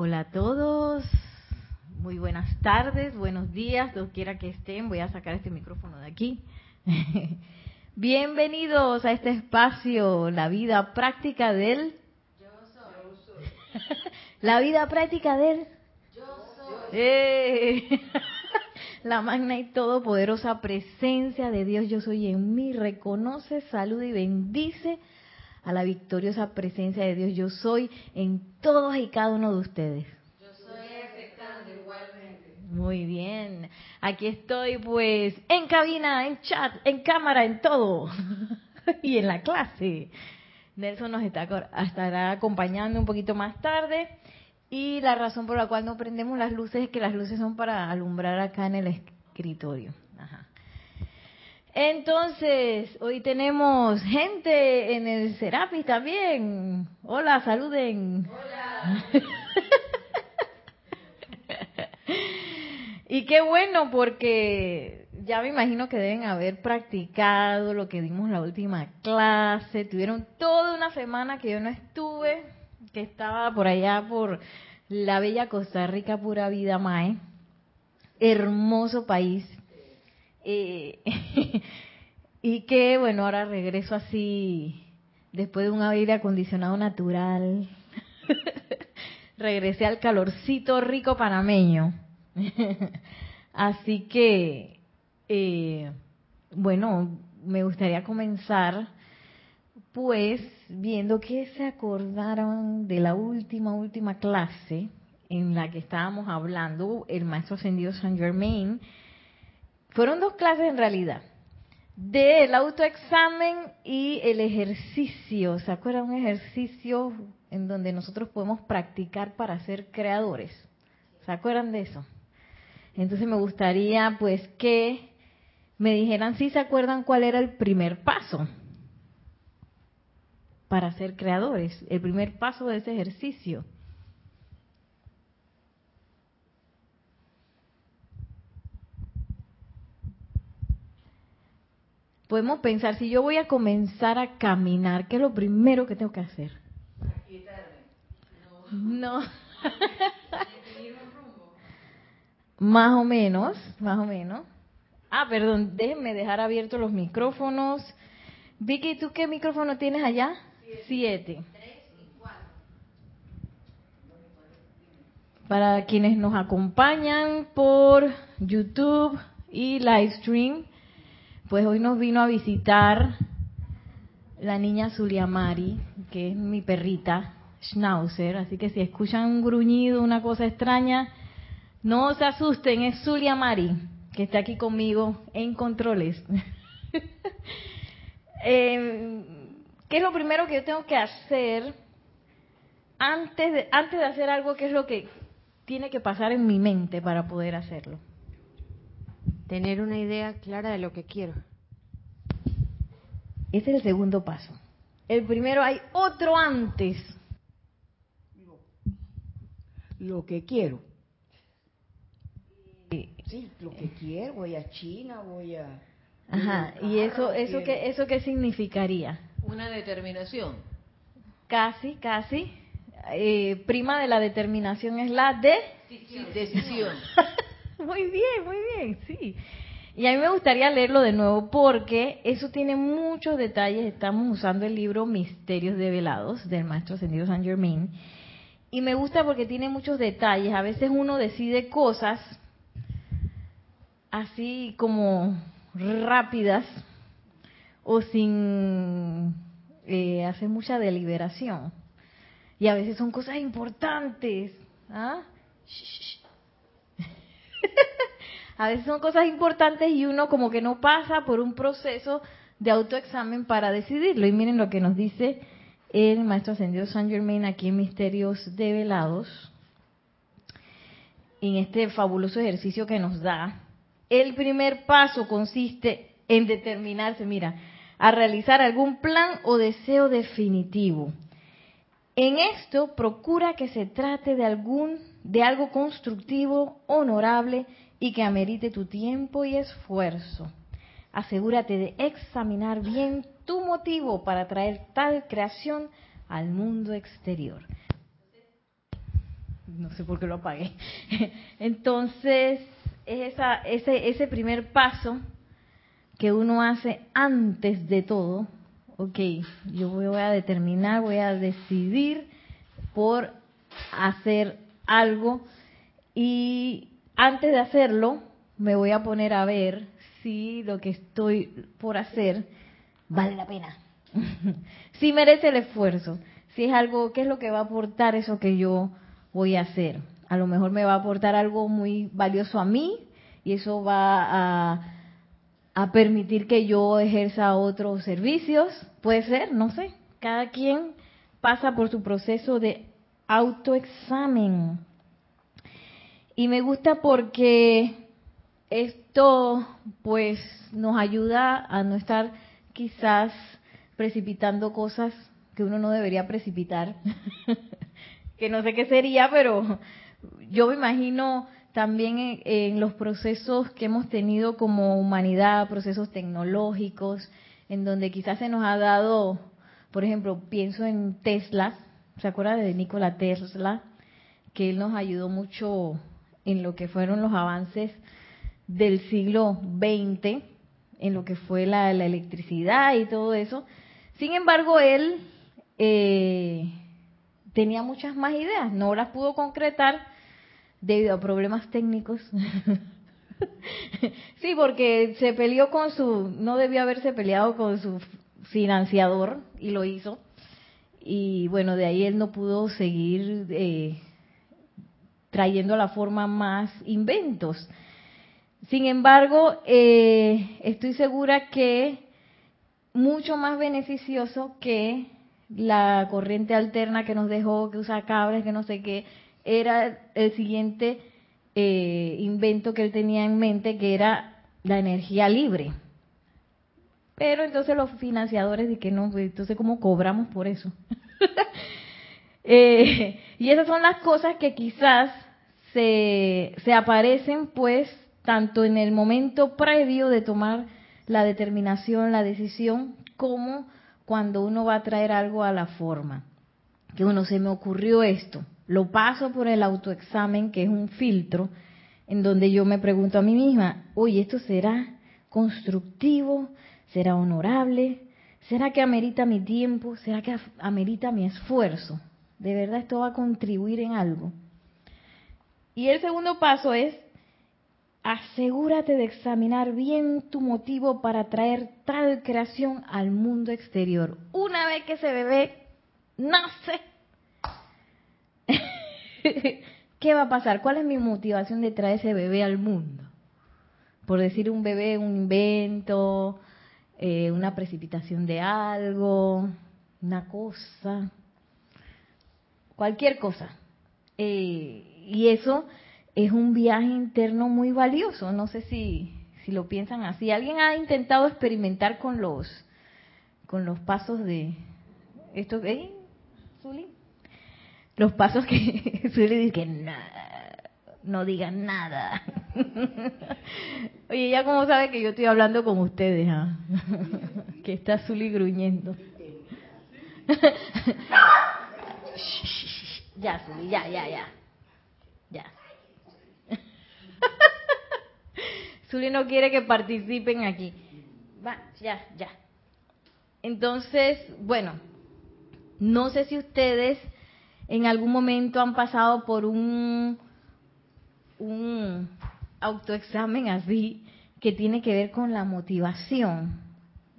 Hola a todos, muy buenas tardes, buenos días, donde quiera que estén. Voy a sacar este micrófono de aquí. Bienvenidos a este espacio, la vida práctica del... Yo soy. la vida práctica del... Yo soy. ¡Eh! la magna y todopoderosa presencia de Dios yo soy en mí reconoce, saluda y bendice a la victoriosa presencia de Dios yo soy en todos y cada uno de ustedes. Yo soy aceptando igualmente. Muy bien. Aquí estoy pues en cabina, en chat, en cámara, en todo. y en la clase. Nelson nos está, estará acompañando un poquito más tarde. Y la razón por la cual no prendemos las luces es que las luces son para alumbrar acá en el escritorio. Ajá. Entonces, hoy tenemos gente en el Serapis también. Hola, saluden. Hola. y qué bueno porque ya me imagino que deben haber practicado lo que dimos la última clase. Tuvieron toda una semana que yo no estuve, que estaba por allá por la bella Costa Rica, pura vida, Mae. Hermoso país eh, y que, bueno, ahora regreso así, después de un aire acondicionado natural. Regresé al calorcito rico panameño. así que, eh, bueno, me gustaría comenzar pues viendo que se acordaron de la última, última clase en la que estábamos hablando, el maestro ascendido Saint Germain, fueron dos clases en realidad, del autoexamen y el ejercicio. ¿Se acuerdan? Un ejercicio en donde nosotros podemos practicar para ser creadores. ¿Se acuerdan de eso? Entonces me gustaría pues que me dijeran si se acuerdan cuál era el primer paso para ser creadores, el primer paso de ese ejercicio. Podemos pensar, si yo voy a comenzar a caminar, ¿qué es lo primero que tengo que hacer? No. más o menos, más o menos. Ah, perdón, déjenme dejar abiertos los micrófonos. Vicky, ¿tú qué micrófono tienes allá? Siete. Para quienes nos acompañan por YouTube y Livestream, pues hoy nos vino a visitar la niña Zuliamari, que es mi perrita, Schnauzer, así que si escuchan un gruñido, una cosa extraña, no se asusten, es Zuliamari, que está aquí conmigo en controles. eh, ¿Qué es lo primero que yo tengo que hacer antes de, antes de hacer algo? ¿Qué es lo que tiene que pasar en mi mente para poder hacerlo? Tener una idea clara de lo que quiero. Ese es el segundo paso. El primero hay otro antes. Lo que quiero. Sí, lo que quiero. Voy a China, voy a. Ajá. ¿Y eso, eso qué, eso qué significaría? Una determinación. Casi, casi. Eh, prima de la determinación es la de decisión. muy bien, muy bien, sí. Y a mí me gustaría leerlo de nuevo porque eso tiene muchos detalles. Estamos usando el libro Misterios Develados del Maestro Ascendido San Germain. Y me gusta porque tiene muchos detalles. A veces uno decide cosas así como rápidas o sin eh, hacer mucha deliberación. Y a veces son cosas importantes. ¿ah? a veces son cosas importantes y uno como que no pasa por un proceso de autoexamen para decidirlo. Y miren lo que nos dice el maestro ascendido San Germain aquí en Misterios Develados, en este fabuloso ejercicio que nos da. El primer paso consiste en determinarse, mira, a realizar algún plan o deseo definitivo. En esto procura que se trate de algún de algo constructivo, honorable y que amerite tu tiempo y esfuerzo. Asegúrate de examinar bien tu motivo para traer tal creación al mundo exterior. no sé por qué lo apagué. Entonces, es esa, ese, ese primer paso que uno hace antes de todo. Ok, yo voy a determinar, voy a decidir por hacer algo y antes de hacerlo me voy a poner a ver si lo que estoy por hacer vale la pena, si merece el esfuerzo, si es algo, ¿qué es lo que va a aportar eso que yo voy a hacer? A lo mejor me va a aportar algo muy valioso a mí y eso va a, a permitir que yo ejerza otros servicios, puede ser, no sé, cada quien pasa por su proceso de autoexamen. Y me gusta porque esto pues nos ayuda a no estar quizás precipitando cosas que uno no debería precipitar, que no sé qué sería, pero yo me imagino también en, los procesos que hemos tenido como humanidad, procesos tecnológicos, en donde quizás se nos ha dado, por ejemplo, pienso en Tesla, ¿se acuerda de Nikola Tesla? Que él nos ayudó mucho en lo que fueron los avances del siglo XX, en lo que fue la, la electricidad y todo eso. Sin embargo, él eh, tenía muchas más ideas, no las pudo concretar debido a problemas técnicos. sí, porque se peleó con su, no debió haberse peleado con su financiador y lo hizo. Y bueno, de ahí él no pudo seguir eh, trayendo a la forma más inventos. Sin embargo, eh, estoy segura que mucho más beneficioso que la corriente alterna que nos dejó, que usa cables, que no sé qué, era el siguiente eh, invento que él tenía en mente, que era la energía libre. Pero entonces los financiadores dicen que no, pues, entonces ¿cómo cobramos por eso? eh, y esas son las cosas que quizás se, se aparecen pues tanto en el momento previo de tomar la determinación, la decisión, como cuando uno va a traer algo a la forma. Que uno se me ocurrió esto, lo paso por el autoexamen, que es un filtro, en donde yo me pregunto a mí misma, oye, ¿esto será constructivo? ¿Será honorable? ¿Será que amerita mi tiempo? ¿Será que amerita mi esfuerzo? ¿De verdad esto va a contribuir en algo? Y el segundo paso es asegúrate de examinar bien tu motivo para traer tal creación al mundo exterior. Una vez que ese bebé nace, ¿qué va a pasar? ¿Cuál es mi motivación de traer ese bebé al mundo? Por decir un bebé, un invento, eh, una precipitación de algo, una cosa, cualquier cosa. Eh, y eso es un viaje interno muy valioso. No sé si, si lo piensan así. ¿Alguien ha intentado experimentar con los con los pasos de esto? ¿eh, Zuli? Los pasos que Zuli dice que no digan nada. Oye, ya como sabe que yo estoy hablando con ustedes, ¿ah? que está Zuli gruñendo. ya, Zuli, ya, ya, ya. Ya. Zuli no quiere que participen aquí. Va, ya, ya. Entonces, bueno, no sé si ustedes en algún momento han pasado por un, autoexamen así que tiene que ver con la motivación.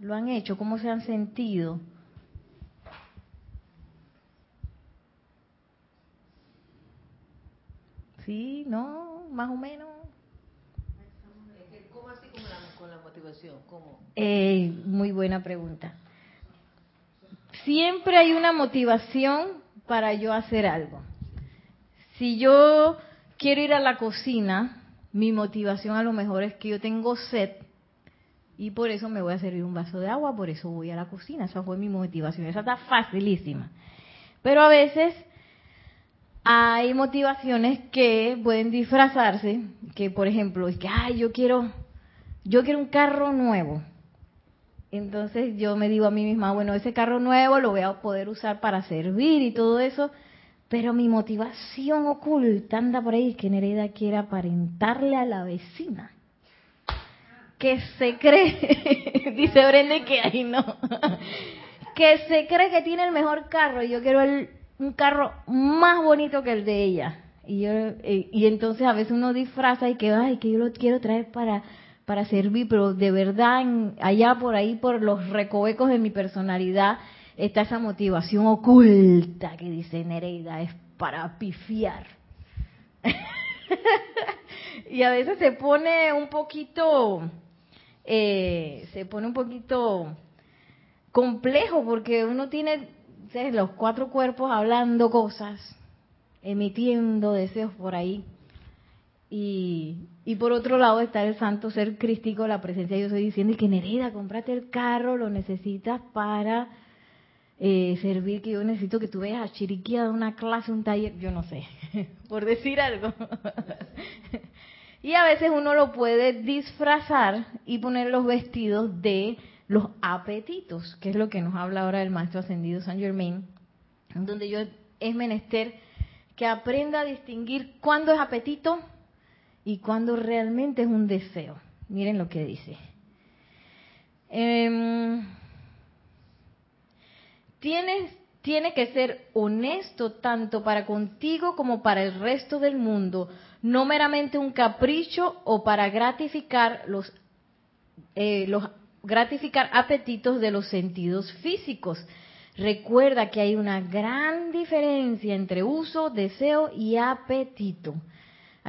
¿Lo han hecho? ¿Cómo se han sentido? ¿Sí? ¿No? ¿Más o menos? ¿Cómo así con la, motivación? ¿Cómo? Muy buena pregunta. Siempre hay una motivación para yo hacer algo. Si yo quiero ir a la cocina, mi motivación a lo mejor es que yo tengo sed y por eso me voy a servir un vaso de agua, por eso voy a la cocina. Esa fue mi motivación. Esa está facilísima. Pero a veces hay motivaciones que pueden disfrazarse, que por ejemplo, es que, ay, yo quiero, yo quiero un carro nuevo. Entonces yo me digo a mí misma, bueno, ese carro nuevo lo voy a poder usar para servir y todo eso, Pero mi motivación oculta anda por ahí que Nereida quiere aparentarle a la vecina. Que se cree, dice Brenda que ahí no, que se cree que tiene el mejor carro y yo quiero el, un carro más bonito que el de ella. Y, yo, eh, y entonces a veces uno disfraza y que, ay, que yo lo quiero traer para, para servir, pero de verdad en- allá por ahí, por los recovecos de mi personalidad, está esa motivación oculta que dice Nereida, es para pifiar. y a veces se pone un poquito, eh, se pone un poquito complejo porque uno tiene los cuatro cuerpos hablando cosas, emitiendo deseos por ahí. Y, y por otro lado está el santo ser crístico, la presencia yo estoy diciendo y que Nereida, cómprate el carro, lo necesitas para eh, servir, que yo necesito que tú veas a Chiriquí a una clase, un taller, yo no sé, por decir algo. y a veces uno lo puede disfrazar y poner los vestidos de los apetitos, que es lo que nos habla ahora el maestro ascendido San Germain, donde yo es menester que aprenda a distinguir cuándo es apetito y cuándo realmente es un deseo. Miren lo que dice. Em, tienes, tiene que ser honesto tanto para contigo como para el resto del mundo, no meramente un capricho o para gratificar los, eh, los gratificar apetitos de los sentidos físicos. Recuerda que hay una gran diferencia entre uso, deseo y apetito.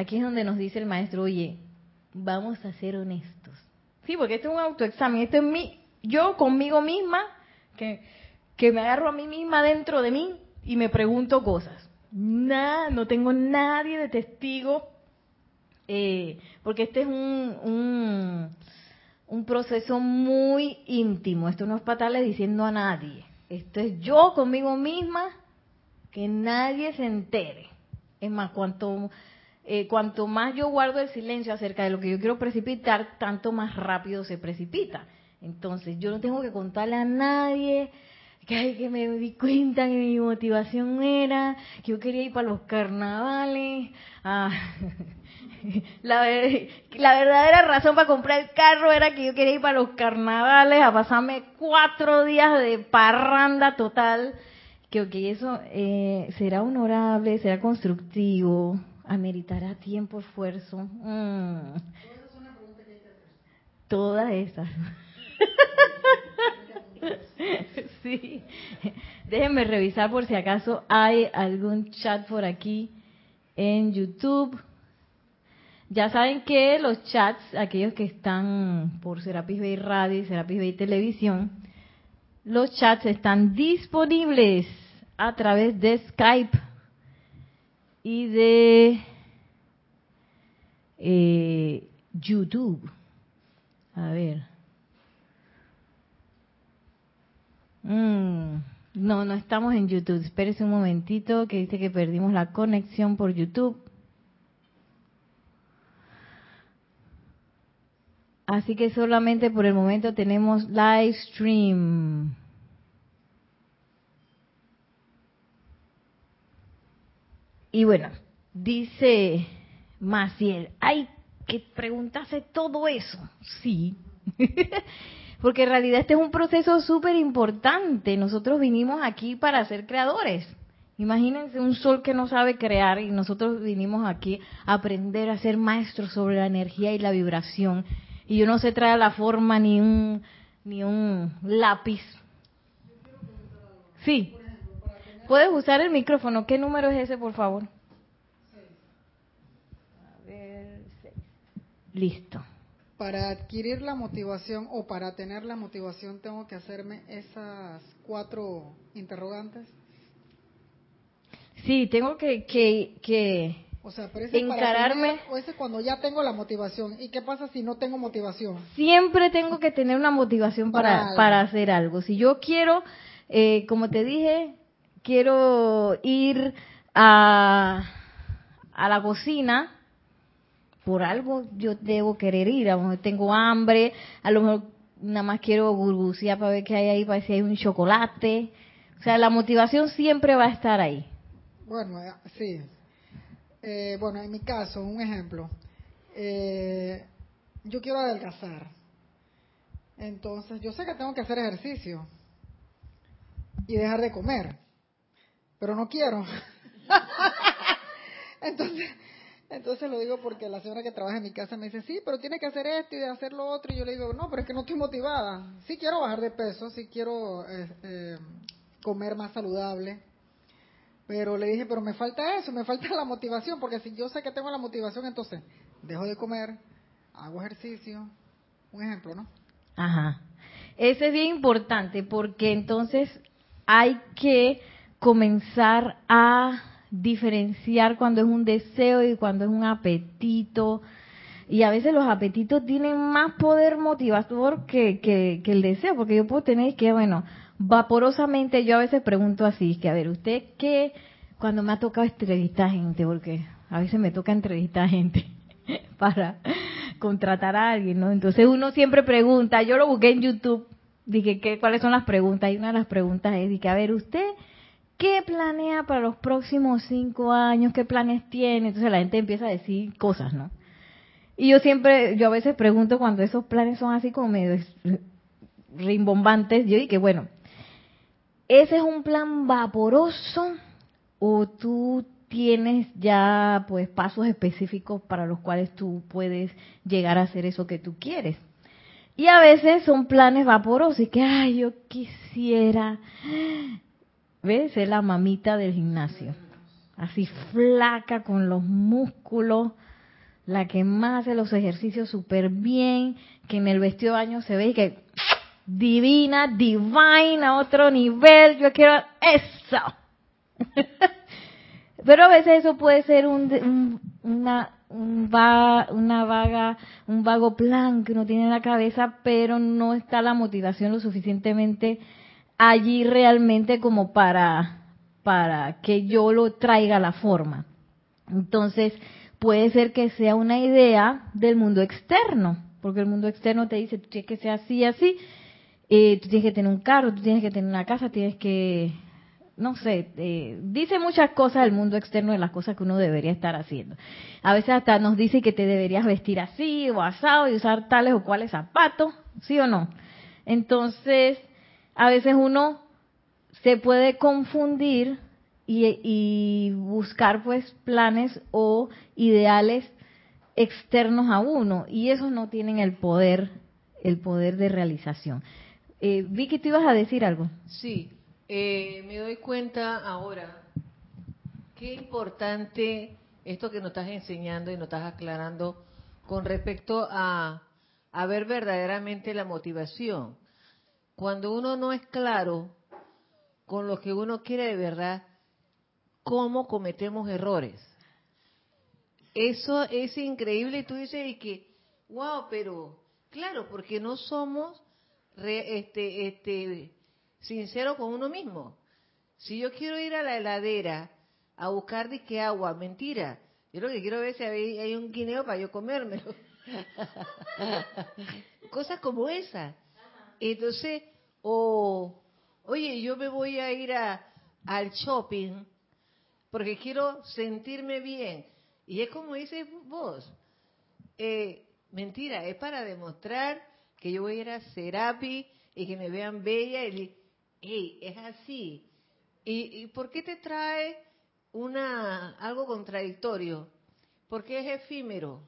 Aquí es donde nos dice el maestro, oye, vamos a ser honestos. Sí, porque este es un autoexamen, esto es mi, yo conmigo misma, que, que me agarro a mí misma dentro de mí y me pregunto cosas. Nada, no tengo nadie de testigo, eh, porque este es un, un, un proceso muy íntimo. Esto no es para estarle diciendo a nadie. Esto es yo conmigo misma, que nadie se entere. Es más, cuanto, eh, cuanto más yo guardo el silencio acerca de lo que yo quiero precipitar, tanto más rápido se precipita. Entonces, yo no tengo que contarle a nadie que, ay, que me di cuenta que mi motivación era que yo quería ir para los carnavales. Ah, la, ver- la verdadera razón para comprar el carro era que yo quería ir para los carnavales a pasarme cuatro días de parranda total. Que eso eh, será honorable, será constructivo, ameritará tiempo, esfuerzo. Mm. Todas esas. sí. Déjenme revisar por si acaso hay algún chat por aquí en YouTube. Ya saben que los chats, aquellos que están por Serapis Bay Radio y Serapis Bay Televisión, los chats están disponibles a través de Skype y de eh, YouTube. A ver. Mm, no, no estamos en YouTube. Espérese un momentito que dice que perdimos la conexión por YouTube. Así que solamente por el momento tenemos live stream. Y bueno, dice Maciel, ay, que preguntase todo eso. Sí, porque en realidad este es un proceso súper importante. Nosotros vinimos aquí para ser creadores. Imagínense un sol que no sabe crear y nosotros vinimos aquí a aprender a ser maestros sobre la energía y la vibración. Y yo no sé traer la forma ni un ni un lápiz. Sí. Puedes usar el micrófono. ¿Qué número es ese, por favor? A ver, seis. Listo. Para adquirir la motivación o para tener la motivación tengo que hacerme esas cuatro interrogantes. Sí, tengo que, que, que O sea, pero ese es para Encararme. tener, o ese es cuando ya tengo la motivación. ¿Y qué pasa si no tengo motivación? siempre tengo que tener una motivación Para para, para hacer algo. Si yo quiero, eh, como te dije, quiero ir a, a la cocina, por algo yo debo querer ir. A lo mejor tengo hambre, a lo mejor nada más quiero burbucear para ver qué hay ahí, para ver si hay un chocolate. O sea, la motivación siempre va a estar ahí. Bueno, eh, sí. Eh, bueno, en mi caso, un ejemplo. Eh, yo quiero adelgazar. Entonces, yo sé que tengo que hacer ejercicio y dejar de comer, pero no quiero. entonces, entonces lo digo porque la señora que trabaja en mi casa me dice, sí, pero tiene que hacer esto y hacer lo otro. Y yo le digo, no, pero es que no estoy motivada. Sí quiero bajar de peso, sí quiero eh, comer más saludable. Pero le dije, pero me falta eso, me falta la motivación, porque si yo sé que tengo la motivación, entonces dejo de comer, hago ejercicio. Un ejemplo, ¿no? Ajá. Ese es bien importante porque entonces hay que comenzar a diferenciar cuando es un deseo y cuando es un apetito. Y a veces los apetitos tienen más poder motivador que, que, el deseo, porque yo puedo tener que, bueno, vaporosamente yo a veces pregunto así, que a ver, ¿usted qué cuando me ha tocado entrevistar gente? Porque a veces me toca entrevistar gente para contratar a alguien, ¿no? Entonces uno siempre pregunta, yo lo busqué en YouTube, dije, ¿qué, ¿cuáles son las preguntas? Y una de las preguntas es, dije, a ver, ¿usted qué planea para los próximos cinco años? ¿Qué planes tiene? Entonces la gente empieza a decir cosas, ¿no? Y yo siempre, yo a veces pregunto cuando esos planes son así como medio rimbombantes, yo dije, bueno, ¿ese es un plan vaporoso o tú tienes ya pues pasos específicos para los cuales tú puedes llegar a hacer eso que tú quieres? Y a veces son planes vaporosos y que, ay, yo quisiera, ¿ves? Ser la mamita del gimnasio, así flaca con los músculos, la que más hace los ejercicios súper bien, que en el vestido de baño se ve y que divina, divine, a otro nivel, yo quiero eso. Pero a veces eso puede ser un, un una, un una vaga, un vago plan que uno tiene en la cabeza, pero no está la motivación lo suficientemente allí realmente como para, para que yo lo traiga a la forma. Entonces, puede ser que sea una idea del mundo externo, porque el mundo externo te dice, tú tienes que ser así, así, eh, tú tienes que tener un carro, tú tienes que tener una casa, tienes que no sé, eh, dice muchas cosas del mundo externo de las cosas que uno debería estar haciendo. A veces hasta nos dice que te deberías vestir así o asado y usar tales o cuales zapatos, ¿sí o no? Entonces, a veces uno se puede confundir y, y buscar pues planes o ideales externos a uno y esos no tienen el poder, el poder de realización. Eh, Vicky, ¿tú ibas a decir algo? Sí, eh, me doy cuenta ahora qué importante esto que nos estás enseñando y nos estás aclarando con respecto a, a ver verdaderamente la motivación. Cuando uno no es claro con lo que uno quiere de verdad, cómo cometemos errores. Eso es increíble y tú dices y que, wow, pero claro, porque no somos re, este, este, sincero con uno mismo. Si yo quiero ir a la heladera a buscar disque agua, mentira. Yo lo que quiero ver si hay, un guineo para yo comérmelo. Cosas como esa. Entonces, o, oye, yo me voy a ir a, al shopping porque quiero sentirme bien. Y es como dices vos, eh, mentira, es para demostrar que yo voy a ir a Serapi y que me vean bella y hey, es así. ¿Y, por qué te trae una algo contradictorio? Porque es efímero.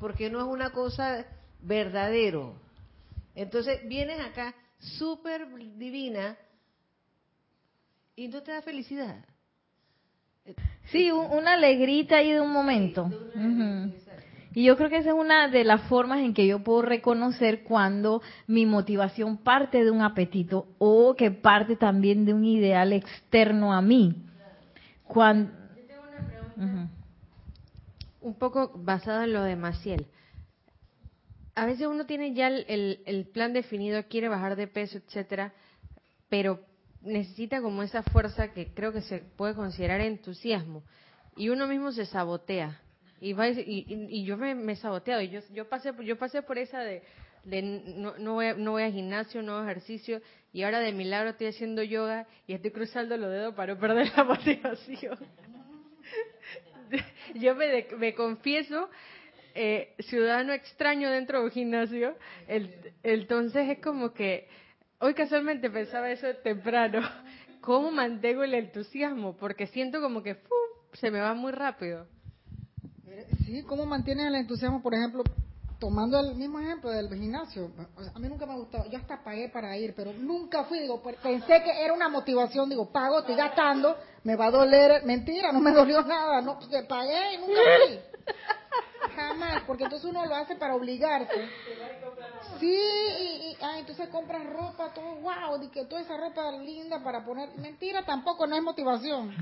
Porque no es una cosa verdadero. Entonces vienes acá súper divina y no te da felicidad. Sí, una alegrita ahí de un momento. Y yo creo que esa es una de las formas en que yo puedo reconocer cuando mi motivación parte de un apetito o que parte también de un ideal externo a mí. Cuando... Yo tengo una pregunta un poco basada en lo de Maciel. A veces uno tiene ya el, plan definido, quiere bajar de peso, etcétera, pero necesita como esa fuerza que creo que se puede considerar entusiasmo y uno mismo se sabotea y, y, y, yo me, he saboteado. Y yo, yo, pasé, yo pasé por esa de, no, no, voy a, no voy al gimnasio, no ejercicio, y ahora de milagro estoy haciendo yoga y estoy cruzando los dedos para no perder la motivación. Yo me, me confieso eh, ciudadano extraño dentro de un gimnasio, el- entonces es como que, hoy casualmente pensaba eso temprano, ¿cómo mantengo el entusiasmo? Porque siento como que ¡fum! se me va muy rápido. Sí, ¿cómo mantienes el entusiasmo, por ejemplo, tomando el mismo ejemplo del gimnasio? O sea, a mí nunca me ha gustado, yo hasta pagué para ir, pero nunca fui, digo, pues, pensé que era una motivación, digo, pago, estoy gastando, me va a doler, mentira, no me dolió nada, no, pues, pagué y nunca fui. Jamás, porque entonces uno lo hace para obligarse. Sí, y, y- ah, entonces compras ropa, todo, wow, de que toda esa ropa linda para poner. Mentira, tampoco, no es motivación.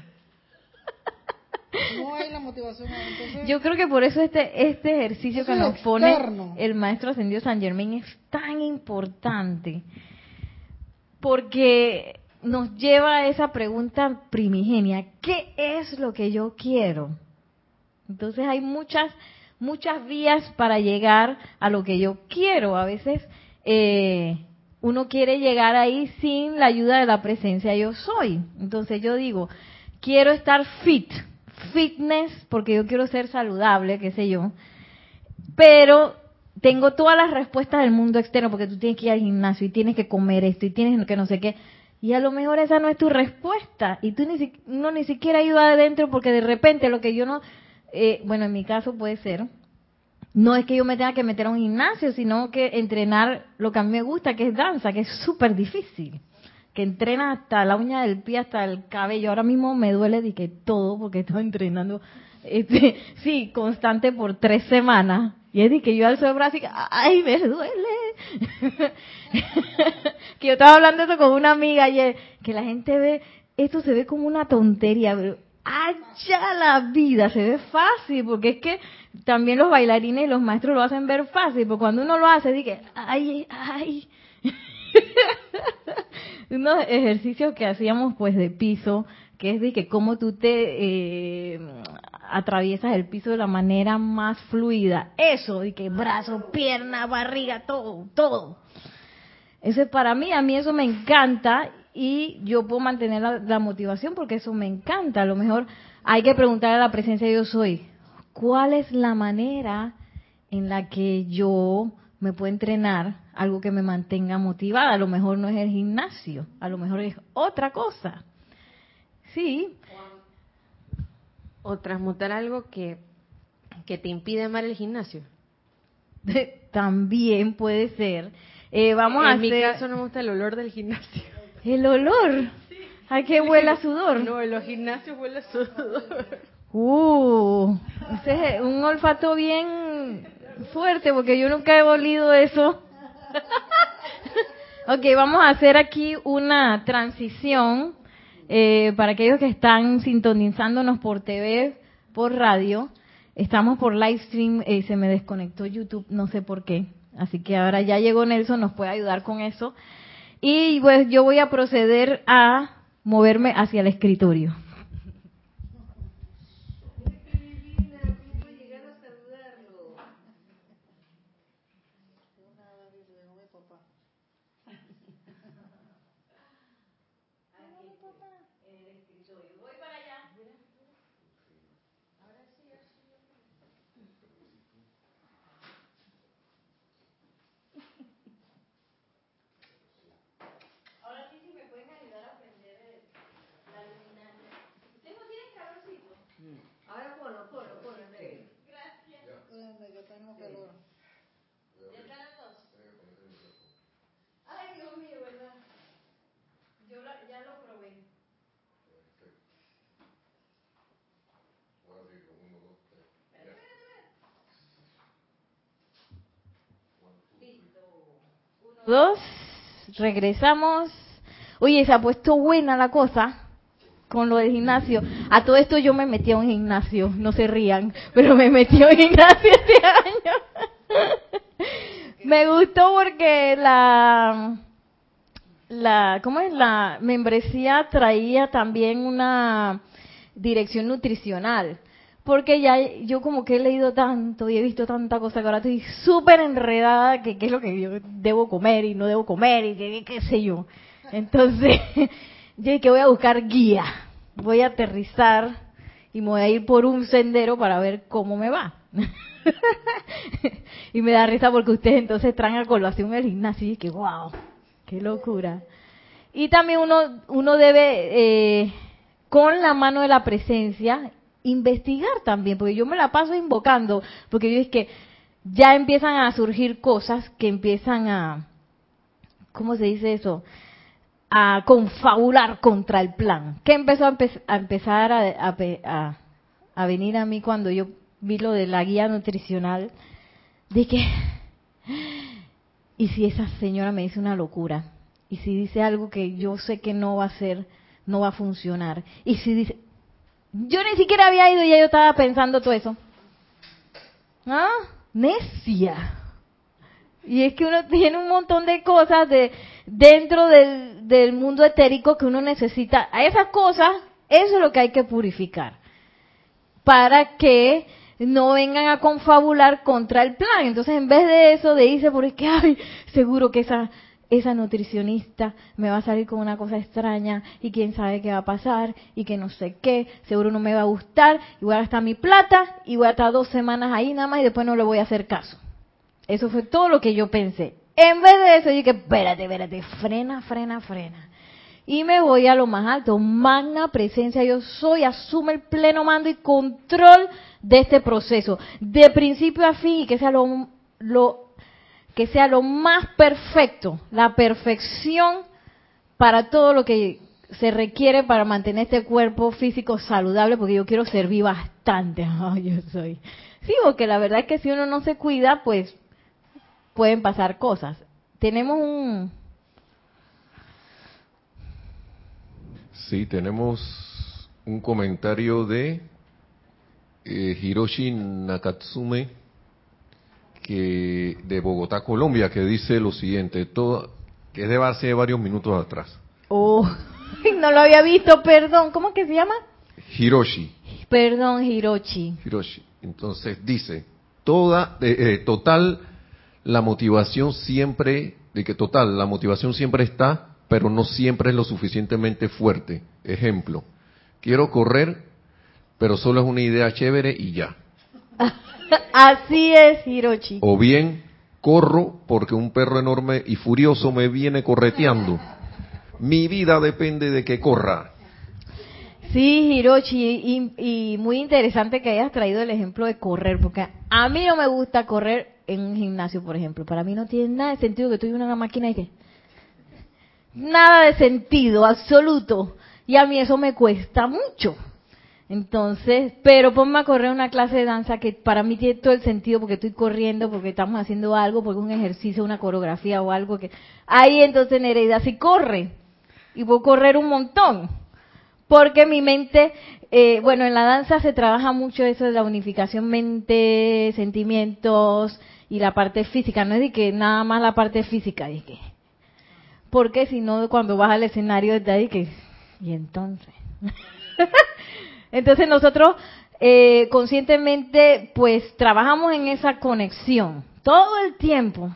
No hay la motivación. Entonces, Yo creo que por eso este, este ejercicio que nos pone el maestro ascendido San Germain es tan importante porque nos lleva a esa pregunta primigenia, ¿qué es lo que yo quiero? Entonces hay muchas, muchas vías para llegar a lo que yo quiero. A veces eh, uno quiere llegar ahí sin la ayuda de la presencia yo soy. Entonces yo digo, quiero estar fit, fitness, porque yo quiero ser saludable, qué sé yo, pero tengo todas las respuestas del mundo externo, porque tú tienes que ir al gimnasio y tienes que comer esto y tienes que no sé qué. Y a lo mejor esa no es tu respuesta. Y tú ni, no ni siquiera ido adentro porque de repente lo que yo no... eh, bueno, en mi caso puede ser. No es que yo me tenga que meter a un gimnasio, sino que entrenar lo que a mí me gusta, que es danza, que es súper difícil. Que entrena hasta la uña del pie, hasta el cabello. Ahora mismo me duele de que todo, porque estaba entrenando, este, sí, constante por tres semanas. Y es de que yo alzo el brazo y ¡ay, me duele! que yo estaba hablando eso con una amiga ayer, que la gente ve, esto se ve como una tontería, allá la vida se ve fácil, porque es que también los bailarines y los maestros lo hacen ver fácil, porque cuando uno lo hace, dice, ¡ay, ay! unos ejercicios que hacíamos pues de piso, que es de que cómo tú te eh, atraviesas el piso de la manera más fluida. Eso, de que brazo, pierna, barriga, todo, todo. Eso es para mí, a mí eso me encanta y yo puedo mantener la, la motivación porque eso me encanta. A lo mejor hay que preguntar a la presencia de yo soy, ¿cuál es la manera en la que yo me puedo entrenar algo que me mantenga motivada? A lo mejor no es el gimnasio, a lo mejor es otra cosa. Sí, O transmutar algo que, que te impide amar el gimnasio. también puede ser. Eh, vamos en a mi hacer caso no me gusta el olor del gimnasio. El olor. ¿A qué huele a sudor? No, en los gimnasios huele a sudor. Uh, ese es un olfato bien fuerte porque yo nunca he olido eso. ok, vamos a hacer aquí una transición eh, para aquellos que están sintonizándonos por TV, por radio. Estamos por live stream, eh, se me desconectó YouTube, no sé por qué. Así que ahora ya llegó Nelson, nos puede ayudar con eso. Y pues yo voy a proceder a moverme hacia el escritorio. Dos, regresamos. Oye, se ha puesto buena la cosa con lo del gimnasio. A todo esto yo me metí a un gimnasio, no se rían, pero me metí a un gimnasio este año. me gustó porque la la ¿cómo es? La membresía traía también una dirección nutricional, porque ya yo como que he leído tanto y he visto tanta cosa que ahora estoy súper enredada que qué es lo que yo debo comer y no debo comer y qué, sé yo. Entonces, yo que voy a buscar guía, voy a aterrizar y me voy a ir por un sendero para ver cómo me va. y me da risa porque ustedes entonces traen a colación el gimnasio y que wow, qué locura. Y también uno, uno debe, eh, con la mano de la presencia, investigar también, porque yo me la paso invocando, porque yo es que ya empiezan a surgir cosas que empiezan a, ¿cómo se dice eso? A confabular contra el plan. ¿Qué empezó a, empezar a, a, venir a mí cuando yo vi lo de la guía nutricional? De que, ¿y si esa señora me dice una locura? ¿Y si dice algo que yo sé que no va a ser, no va a funcionar? ¿Y si dice, yo ni siquiera había ido y ya yo estaba pensando todo eso. ¿Ah? Necia. Y es que uno tiene un montón de cosas de dentro del, del mundo etérico que uno necesita. A esas cosas, eso es lo que hay que purificar. Para que no vengan a confabular contra el plan. Entonces, en vez de eso, de irse por que, ay, seguro que esa esa nutricionista me va a salir con una cosa extraña y quién sabe qué va a pasar y que no sé qué, seguro no me va a gustar y voy a gastar mi plata y voy a estar dos semanas ahí nada más y después no le voy a hacer caso. Eso fue todo lo que yo pensé. En vez de eso dije, espérate, espérate, frena, frena, frena. Y me voy a lo más alto, magna presencia yo soy, asume el pleno mando y control de este proceso, de principio a fin y que sea lo, lo que sea lo más perfecto, la perfección para todo lo que se requiere para mantener este cuerpo físico saludable, porque yo quiero servir bastante. yo soy. Sí, porque la verdad es que si uno no se cuida, pues pueden pasar cosas. Tenemos un. Sí, tenemos un comentario de eh, Hiroshi Nakatsume que de Bogotá, Colombia, que dice lo siguiente, todo, que es de hace varios minutos atrás. Oh, no lo había visto, perdón. ¿Cómo que se llama? Hiroshi. Perdón, Hiroshi. Hiroshi. Entonces dice, toda, eh, eh, total, la motivación siempre, de que total, la motivación siempre está, pero no siempre es lo suficientemente fuerte. Ejemplo, quiero correr, pero solo es una idea chévere y ya. Así es, Hirochi. O bien corro porque un perro enorme y furioso me viene correteando. Mi vida depende de que corra. Sí, Hirochi, y, muy interesante que hayas traído el ejemplo de correr, porque a mí no me gusta correr en un gimnasio, por ejemplo. Para mí no tiene nada de sentido que estoy en una máquina y que... Nada de sentido, absoluto. Y a mí eso me cuesta mucho. Entonces, pero ponme a correr una clase de danza que para mí tiene todo el sentido porque estoy corriendo, porque estamos haciendo algo, porque es un ejercicio, una coreografía o algo que... Ahí entonces Nereida sí corre. Y puedo correr un montón. Porque mi mente, eh, bueno, en la danza se trabaja mucho eso de la unificación mente, sentimientos y la parte física. No es de que nada más la parte física, es que... Porque si no, cuando vas al escenario, de que... Y entonces... Entonces nosotros eh, conscientemente pues trabajamos en esa conexión todo el tiempo.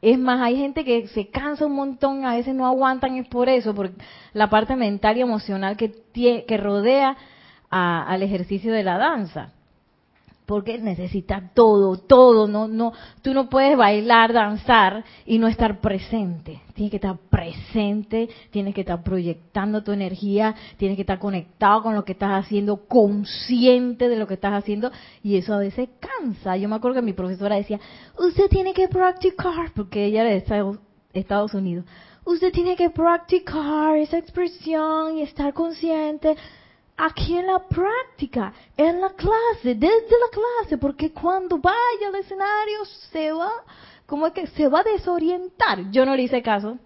Es más, hay gente que se cansa un montón, a veces no aguantan, es por eso, por la parte mental y emocional que, que rodea al ejercicio de la danza porque necesita todo, todo, no, no, tú no puedes bailar, danzar y no estar presente. Tienes que estar presente, tienes que estar proyectando tu energía, tienes que estar conectado con lo que estás haciendo, consciente de lo que estás haciendo y eso a veces cansa. Yo me acuerdo que mi profesora decía, usted tiene que practicar, porque ella era de Estados Unidos, usted tiene que practicar esa expresión y estar consciente aquí en la práctica, en la clase, desde la clase, porque cuando vaya al escenario se va, como es que se va a desorientar. Yo no le hice caso.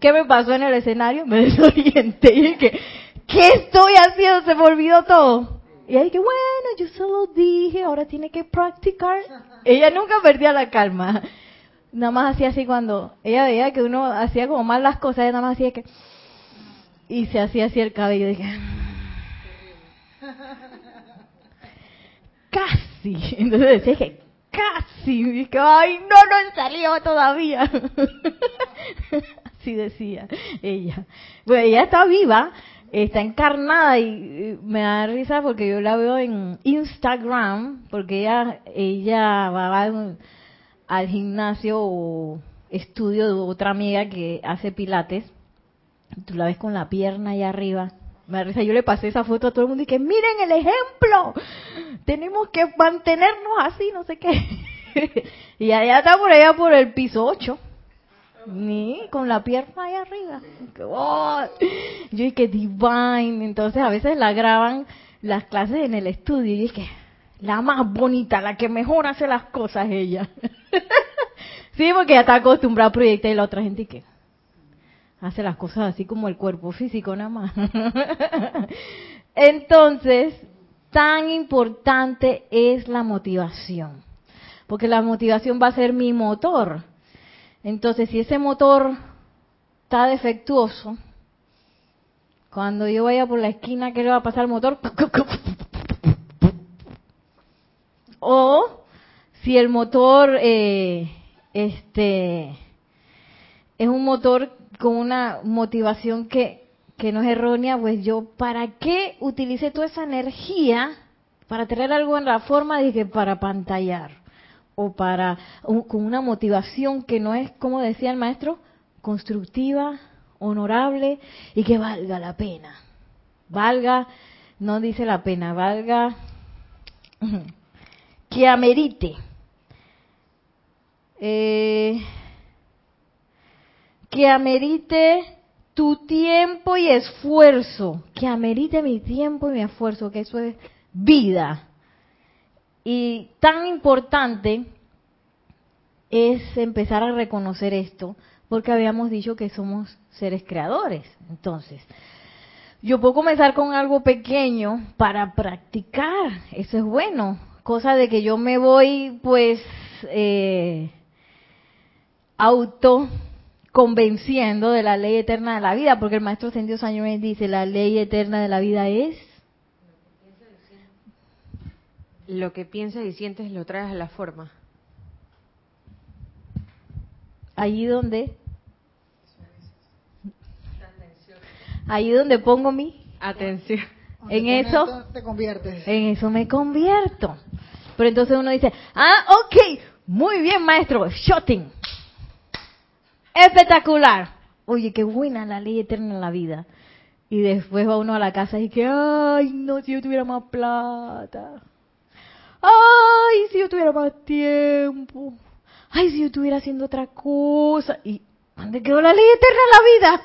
¿Qué me pasó en el escenario? Me desorienté y dije, ¿qué estoy haciendo? Se me olvidó todo. Y ahí que bueno, yo se lo dije, ahora tiene que practicar. Ella nunca perdía la calma. Nada más hacía así cuando ella veía que uno hacía como mal las cosas, ella nada más hacía que y se hacía así el cabello. Dije, casi. Entonces decía que casi. Y dije, ay, no, no he salido todavía. Así decía ella. Bueno, ella está viva, está encarnada y me da risa porque yo la veo en Instagram, porque ella, ella va al, al gimnasio o estudio de otra amiga que hace pilates. Tú la ves con la pierna allá arriba. Me da risa, yo le pasé esa foto a todo el mundo y que miren el ejemplo. Tenemos que mantenernos así, no sé qué. y allá está por allá por el piso 8. Ni con la pierna allá arriba. Oh. Yo que divine. Entonces a veces la graban las clases en el estudio y que la más bonita, la que mejor hace las cosas ella. sí, porque ya está acostumbrada a proyectar y la otra gente que hace las cosas así como el cuerpo físico nada más. Entonces, tan importante es la motivación, porque la motivación va a ser mi motor. Entonces, si ese motor está defectuoso, cuando yo vaya por la esquina, ¿qué le va a pasar al motor? O si el motor, eh, este, es un motor con una motivación que, que no es errónea, pues yo, ¿para qué utilicé toda esa energía para tener algo en la forma de que para pantallar? O para, con una motivación que no es, como decía el maestro, constructiva, honorable y que valga la pena. Valga, no dice la pena, valga que amerite. Eh, que amerite tu tiempo y esfuerzo, que amerite mi tiempo y mi esfuerzo, que eso es vida. Y tan importante es empezar a reconocer esto, porque habíamos dicho que somos seres creadores. Entonces, yo puedo comenzar con algo pequeño para practicar, eso es bueno, cosa de que yo me voy pues eh, auto convenciendo de la ley eterna de la vida, porque el maestro Ascendido San Germain dice, la ley eterna de la vida es... Lo que piensas y sientes lo traes a la forma. Allí donde... Allí donde pongo mi... Atención. En eso- te conviertes. En eso me convierto. Pero entonces uno dice, ah, ok, muy bien maestro, shooting. Espectacular. Oye, qué buena la ley eterna en la vida. Y después va uno a la casa y que, ay, no, si yo tuviera más plata. Ay, si yo tuviera más tiempo. Ay, si yo estuviera haciendo otra cosa. ¿Y dónde quedó la ley eterna en la vida?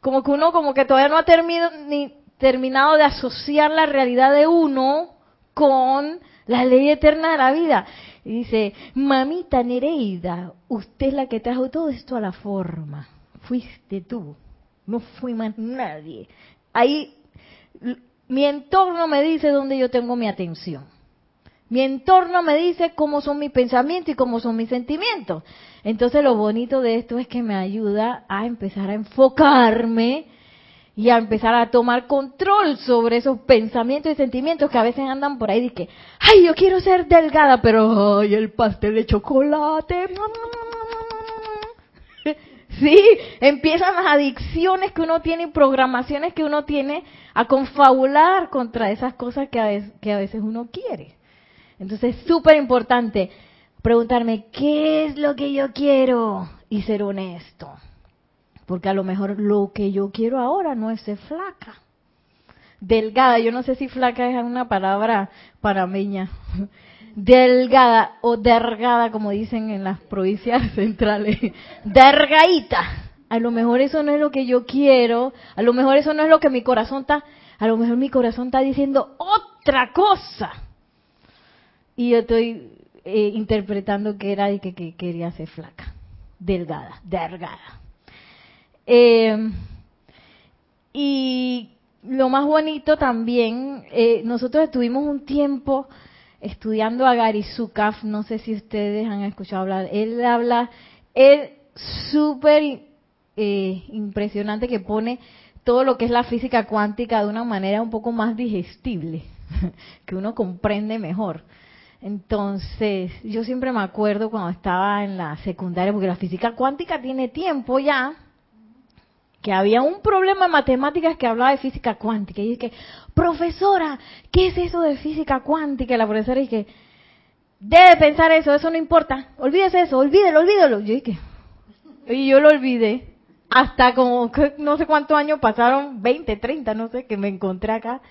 Como que uno como que todavía no ha terminado, ni terminado de asociar la realidad de uno con la ley eterna de la vida. Y dice, mamita Nereida, usted es la que trajo todo esto a la forma. Fuiste tú, no fui más nadie. Ahí, mi entorno me dice dónde yo tengo mi atención. Mi entorno me dice cómo son mis pensamientos y cómo son mis sentimientos. Entonces lo bonito de esto es que me ayuda a empezar a enfocarme y a empezar a tomar control sobre esos pensamientos y sentimientos que a veces andan por ahí de que, ay, yo quiero ser delgada, pero ay, el pastel de chocolate. Sí, empiezan las adicciones que uno tiene y programaciones que uno tiene a confabular contra esas cosas que a veces, que a veces uno quiere. Entonces es súper importante preguntarme, ¿qué es lo que yo quiero? Y ser honesto. Porque a lo mejor lo que yo quiero ahora no es ser flaca. Delgada, yo no sé si flaca es una palabra parameña. Delgada o dergada, como dicen en las provincias centrales. Dergaíta. A lo mejor eso no es lo que yo quiero. A lo mejor eso no es lo que mi corazón está. A lo mejor mi corazón está diciendo otra cosa. Y yo estoy eh, interpretando que era de que, que quería ser flaca. Delgada, delgada. Eh, y lo más bonito también, eh, nosotros estuvimos un tiempo estudiando a Gary Zukav, no sé si ustedes han escuchado hablar, él habla, él súper eh, impresionante que pone todo lo que es la física cuántica de una manera un poco más digestible, que uno comprende mejor. Entonces, yo siempre me acuerdo cuando estaba en la secundaria, porque la física cuántica tiene tiempo ya, que había un problema en matemáticas que hablaba de física cuántica. Y dije, profesora, ¿qué es eso de física cuántica? La profesora dije, debe pensar eso, eso no importa, olvídese eso, olvídelo, olvídelo. Dije, y yo lo olvidé. Hasta como no sé cuántos años pasaron, 20, 30, no sé, que me encontré acá.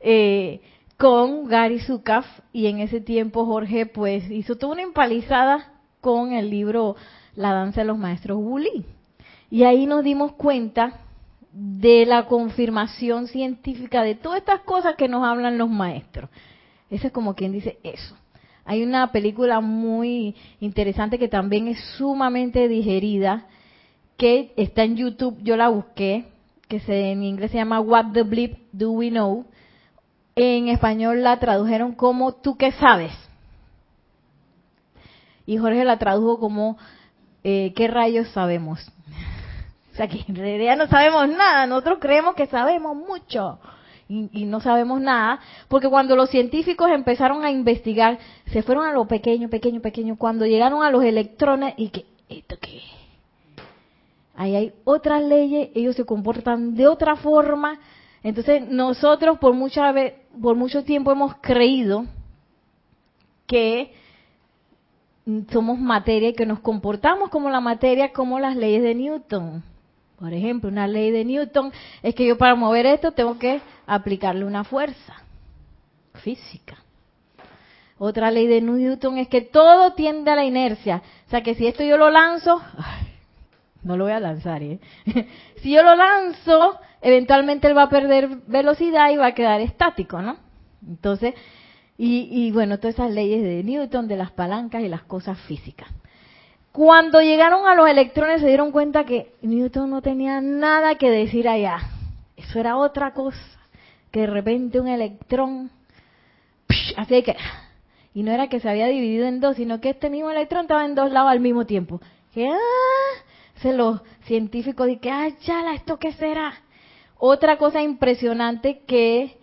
Eh, con Gary Zukaf y en ese tiempo Jorge pues hizo toda una empalizada con el libro La danza de los maestros Wuli. Y ahí nos dimos cuenta de la confirmación científica de todas estas cosas que nos hablan los maestros. Ese es como quien dice eso. Hay una película muy interesante que también es sumamente digerida, que está en YouTube, yo la busqué, que se, en inglés se llama What the Bleep Do We Know, en español la tradujeron como ¿Tú qué sabes? Y Jorge la tradujo como eh, ¿Qué rayos sabemos? O sea que en realidad no sabemos nada, nosotros creemos que sabemos mucho y, no sabemos nada, porque cuando los científicos empezaron a investigar, se fueron a lo pequeño, pequeño, pequeño, cuando llegaron a los electrones y que, ¿esto qué? Ahí hay otras leyes, ellos se comportan de otra forma, entonces nosotros por, mucha vez, por mucho tiempo hemos creído que somos materia y que nos comportamos como la materia, como las leyes de Newton. Por ejemplo, una ley de Newton es que yo para mover esto tengo que aplicarle una fuerza física. Otra ley de Newton es que todo tiende a la inercia. O sea que si esto yo lo lanzo, no lo voy a lanzar, ¿eh? si yo lo lanzo, eventualmente él va a perder velocidad y va a quedar estático, ¿no? Entonces, y, y bueno, todas esas leyes de Newton, de las palancas y las cosas físicas. Cuando llegaron a los electrones se dieron cuenta que Newton no tenía nada que decir allá. Eso era otra cosa. Que de repente un electrón, así que, y no era que se había dividido en dos, sino que este mismo electrón estaba en dos lados al mismo tiempo. Que, ah, se los científicos dicen, ah, ya, ¿esto qué será? Otra cosa impresionante que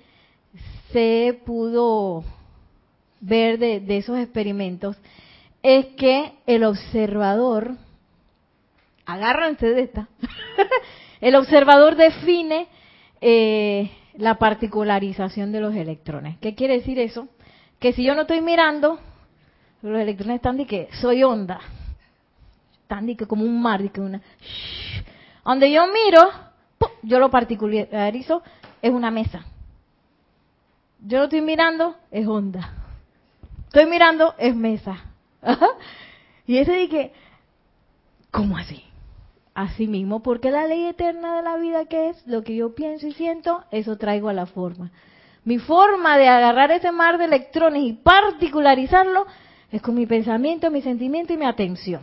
se pudo ver de esos experimentos es que el observador, agárrense de esta, el observador define eh, la particularización de los electrones. ¿Qué quiere decir eso? Que si yo no estoy mirando, los electrones están de que soy onda, están de que como un mar, que una... Donde yo miro, yo lo particularizo, es una mesa. Yo no estoy mirando, es onda. Estoy mirando, es mesa. Y ese dije, ¿cómo así? Así mismo, porque la ley eterna de la vida que es lo que yo pienso y siento, eso traigo a la forma. Mi forma de agarrar ese mar de electrones y particularizarlo es con mi pensamiento, mi sentimiento y mi atención.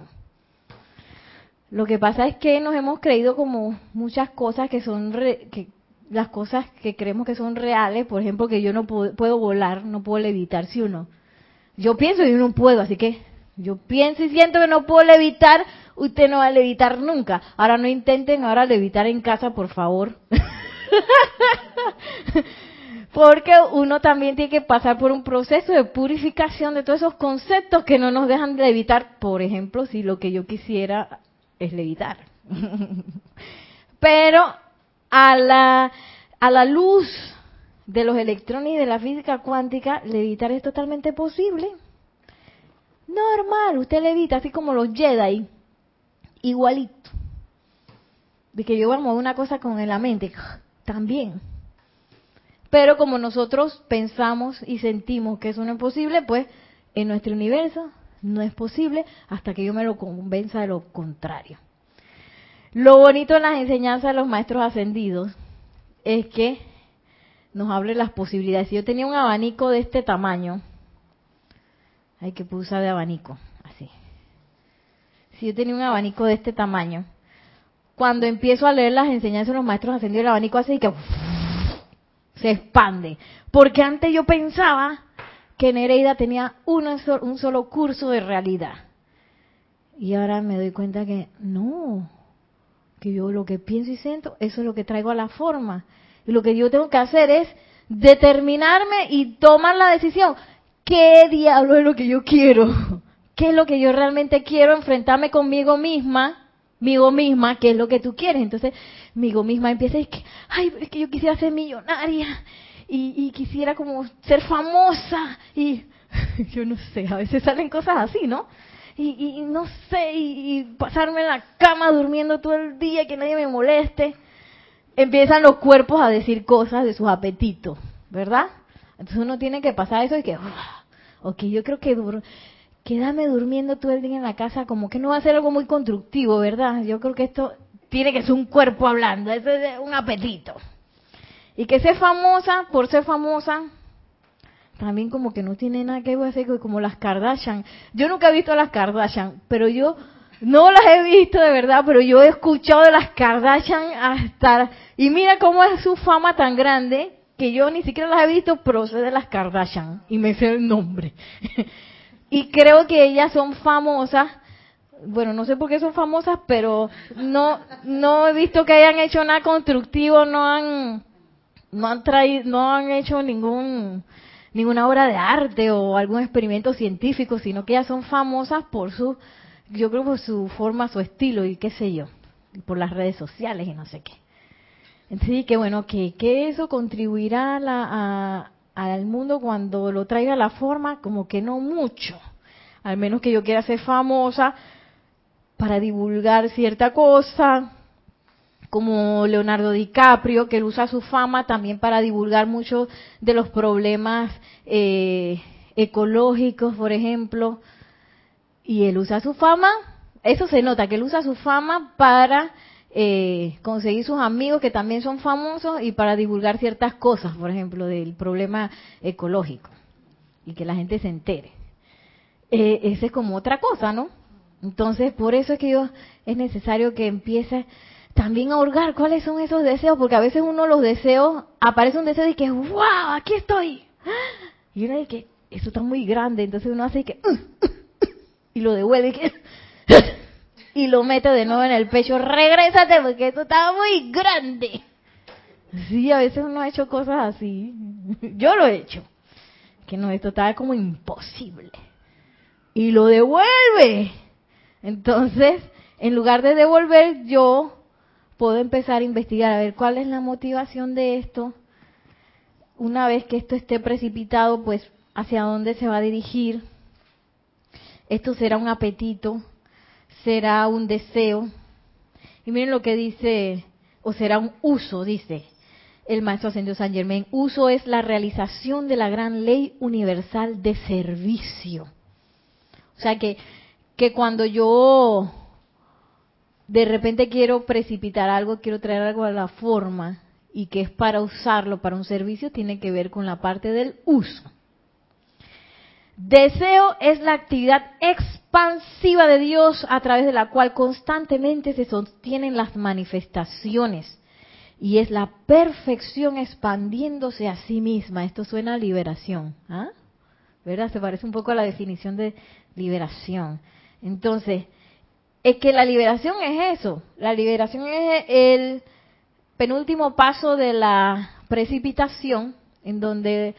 Lo que pasa es que nos hemos creído como muchas cosas que son re, que las cosas que creemos que son reales, por ejemplo, que yo no puedo, puedo volar, no puedo levitar, ¿sí o no? Yo pienso y no puedo, así que yo pienso y siento que no puedo levitar, usted no va a levitar nunca. Ahora no intenten ahora levitar en casa, por favor. Porque uno también tiene que pasar por un proceso de purificación de todos esos conceptos que no nos dejan de levitar. Por ejemplo, si lo que yo quisiera es levitar. Pero a la, a la luz de los electrones y de la física cuántica, levitar es totalmente posible. Normal, usted levita así como los Jedi, igualito. De que yo voy una cosa con la mente, también. Pero como nosotros pensamos y sentimos que eso no es posible, pues en nuestro universo no es posible hasta que yo me lo convenza de lo contrario. Lo bonito en las enseñanzas de los maestros ascendidos es que nos abre las posibilidades. Si yo tenía un abanico de este tamaño, hay que usar de abanico, así. Si yo tenía un abanico de este tamaño, cuando empiezo a leer las enseñanzas de los maestros ascendidos, el abanico así que se expande. Porque antes yo pensaba que Nereida tenía un solo curso de realidad. Y ahora me doy cuenta que no, que yo lo que pienso y siento, eso es lo que traigo a la forma. Y lo que yo tengo que hacer es determinarme y tomar la decisión. ¿Qué diablo es lo que yo quiero? ¿Qué es lo que yo realmente quiero? Enfrentarme conmigo misma, migo misma, ¿qué es lo que tú quieres? Entonces, migo misma empieza a decir, ay, es que yo quisiera ser millonaria y, quisiera como ser famosa y yo no sé, a veces salen cosas así, ¿no? Y, no sé, y, pasarme en la cama durmiendo todo el día que nadie me moleste. Empiezan los cuerpos a decir cosas de sus apetitos, ¿verdad? Entonces uno tiene que pasar eso y que, "Uf, ok, yo creo que dur- quedarme durmiendo todo el día en la casa como que no va a ser algo muy constructivo, ¿verdad? Yo creo que esto tiene que ser un cuerpo hablando, eso es un apetito. Y que ser famosa, por ser famosa, también como que no tiene nada que ver como las Kardashian. Yo nunca he visto a las Kardashian, pero yo no las he visto de verdad, pero yo he escuchado de las Kardashian hasta... Y mira cómo es su fama tan grande que yo ni siquiera las he visto, pero sé de las Kardashian y me sé el nombre. y creo que ellas son famosas bueno, no sé por qué son famosas, pero no no he visto que hayan hecho nada constructivo, no han no han traído, no han hecho ningún ninguna obra de arte o algún experimento científico, sino que ellas son famosas por su yo creo por su forma, su estilo y qué sé yo, por las redes sociales y no sé qué. Entonces, que bueno, que, que eso contribuirá la- a- al mundo cuando lo traiga la forma, como que no mucho. Al menos que yo quiera ser famosa para divulgar cierta cosa, como Leonardo DiCaprio, que él usa su fama también para divulgar muchos de los problemas eh, ecológicos, por ejemplo, y él usa su fama, eso se nota, que él usa su fama para eh, conseguir sus amigos que también son famosos y para divulgar ciertas cosas, por ejemplo, del problema ecológico, y que la gente se entere. Eh, esa es como otra cosa, ¿no? Entonces, por eso es que yo, es necesario que empiece también a hurgar cuáles son esos deseos, porque a veces uno los deseos, aparece un deseo y que, wow, aquí estoy. Y uno dice que eso está muy grande, entonces uno hace que, y lo devuelve y que, y lo mete de nuevo en el pecho, regrésate porque esto está muy grande. Sí, a veces uno ha hecho cosas así. Yo lo he hecho. Que no, esto está como imposible. Y lo devuelve. Entonces, en lugar de devolver, yo puedo empezar a investigar a ver cuál es la motivación de esto. Una vez que esto esté precipitado, pues hacia dónde se va a dirigir. Esto será un apetito, será un deseo. Y miren lo que dice, o será un uso, dice el maestro ascendido San Germain. Uso es la realización de la gran ley universal de servicio. O sea que, que cuando yo de repente quiero precipitar algo, quiero traer algo a la forma y que es para usarlo para un servicio, tiene que ver con la parte del uso. Deseo es la actividad expansiva de Dios a través de la cual constantemente se sostienen las manifestaciones y es la perfección expandiéndose a sí misma. Esto suena a liberación, ¿ah? ¿verdad? Se parece un poco a la definición de liberación. Entonces, es que la liberación es eso. La liberación es el penúltimo paso de la precipitación, en donde,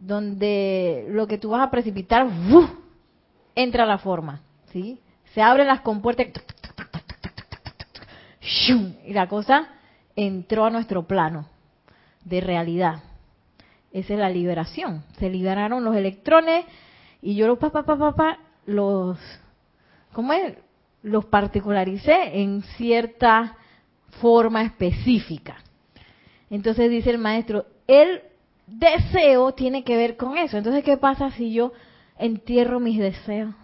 donde lo que tú vas a precipitar ¡uf! entra la forma, ¿sí? Se abren las compuertas y la cosa entró a nuestro plano de realidad. Esa es la liberación. Se liberaron los electrones y yo los pa, pa, pa, pa, los ¿cómo es? los particularicé en cierta forma específica. Entonces dice el maestro, el deseo tiene que ver con eso. Entonces, ¿qué pasa si yo entierro mis deseos?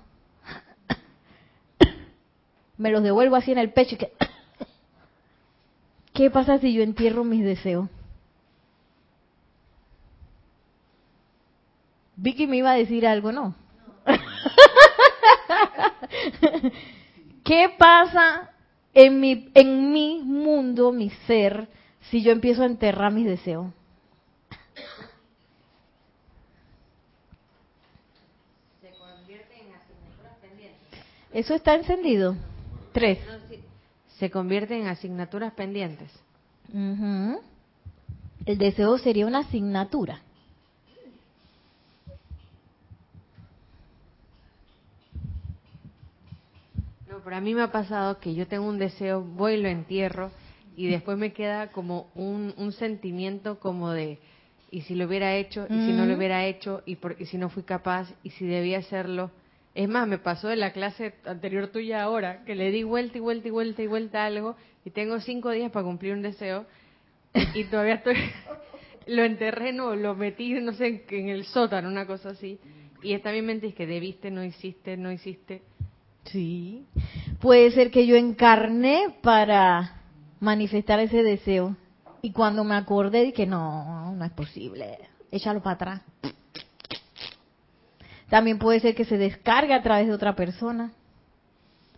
Me los devuelvo así en el pecho y que ¿Qué pasa si yo entierro mis deseos? Vicky me iba a decir algo, ¿no? ¿Qué pasa en mi, en mi mundo, mi ser, si yo empiezo a enterrar mis deseos? Se convierte en asignaturas pendientes. ¿Eso está encendido? Tres. Se convierte en asignaturas pendientes. El deseo sería una asignatura. No, pero a mí me ha pasado que yo tengo un deseo, voy y lo entierro y después me queda como un sentimiento como de, y si lo hubiera hecho, y si no lo Mm. hubiera hecho, y, por- y si no fui capaz, y si debía hacerlo. Es más, me pasó en la clase anterior tuya ahora, que le di vuelta y vuelta y vuelta y vuelta a algo, y tengo cinco días para cumplir un deseo, y todavía estoy, lo enterré, no, lo metí, no sé, en, en el sótano, una cosa así. Y esta mi mente es que debiste, no hiciste, no hiciste. Sí. Puede ser que yo encarné para manifestar ese deseo. Y cuando me acordé dije, no, no es posible. Échalo para atrás. También puede ser que se descargue a través de otra persona.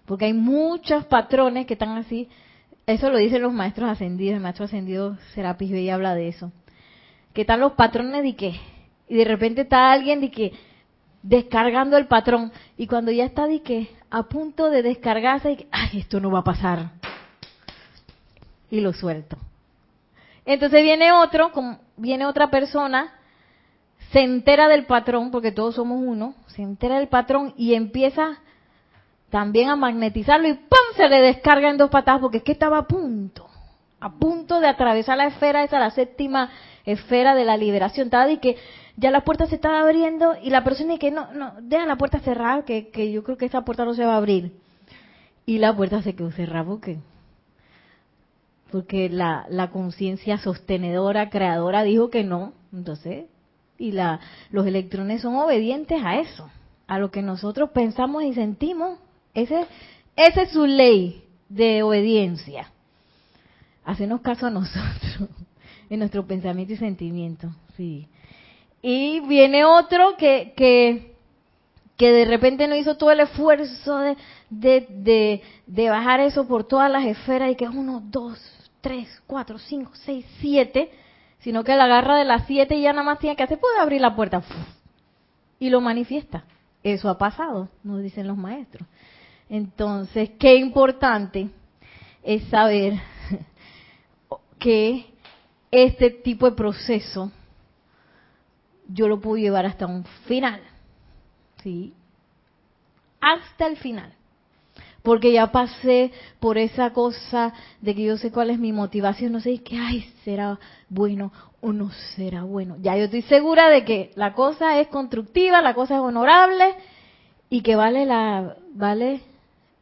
Porque hay muchos patrones que están así. Eso lo dicen los maestros ascendidos. El maestro ascendido Serapis Bey habla de eso. Que están los patrones de que. Y de repente está alguien de que descargando el patrón y cuando ya está de que a punto de descargarse y que, ay esto no va a pasar y lo suelto entonces viene otro viene otra persona se entera del patrón porque todos somos uno se entera del patrón y empieza también a magnetizarlo y ¡pum! se le descarga en dos patadas porque es que estaba a punto a punto de atravesar la esfera esa la séptima esfera de la liberación estaba de que ya la puerta se estaba abriendo y la persona dice que no, no, deja la puerta cerrada, que, que yo creo que esa puerta no se va a abrir. Y la puerta se quedó cerrada porque, porque la, la conciencia sostenedora, creadora dijo que no. Entonces, y la, los electrones son obedientes a eso, a lo que nosotros pensamos y sentimos. Ese, esa es su ley de obediencia. Hacernos caso a nosotros, en nuestro pensamiento y sentimiento. Sí. Y viene otro que, que, que de repente no hizo todo el esfuerzo de, de, de, de bajar eso por todas las esferas y que es uno, dos, tres, cuatro, cinco, seis, siete, sino que la agarra de las siete y ya nada más tiene que hacer, puede abrir la puerta y lo manifiesta. Eso ha pasado, nos dicen los maestros. Entonces, qué importante es saber que este tipo de proceso yo lo puedo llevar hasta un final. ¿Sí? Hasta el final. Porque ya pasé por esa cosa de que yo sé cuál es mi motivación, no sé, y que, ay, será bueno o no será bueno. Ya yo estoy segura de que la cosa es constructiva, la cosa es honorable y que vale la, vale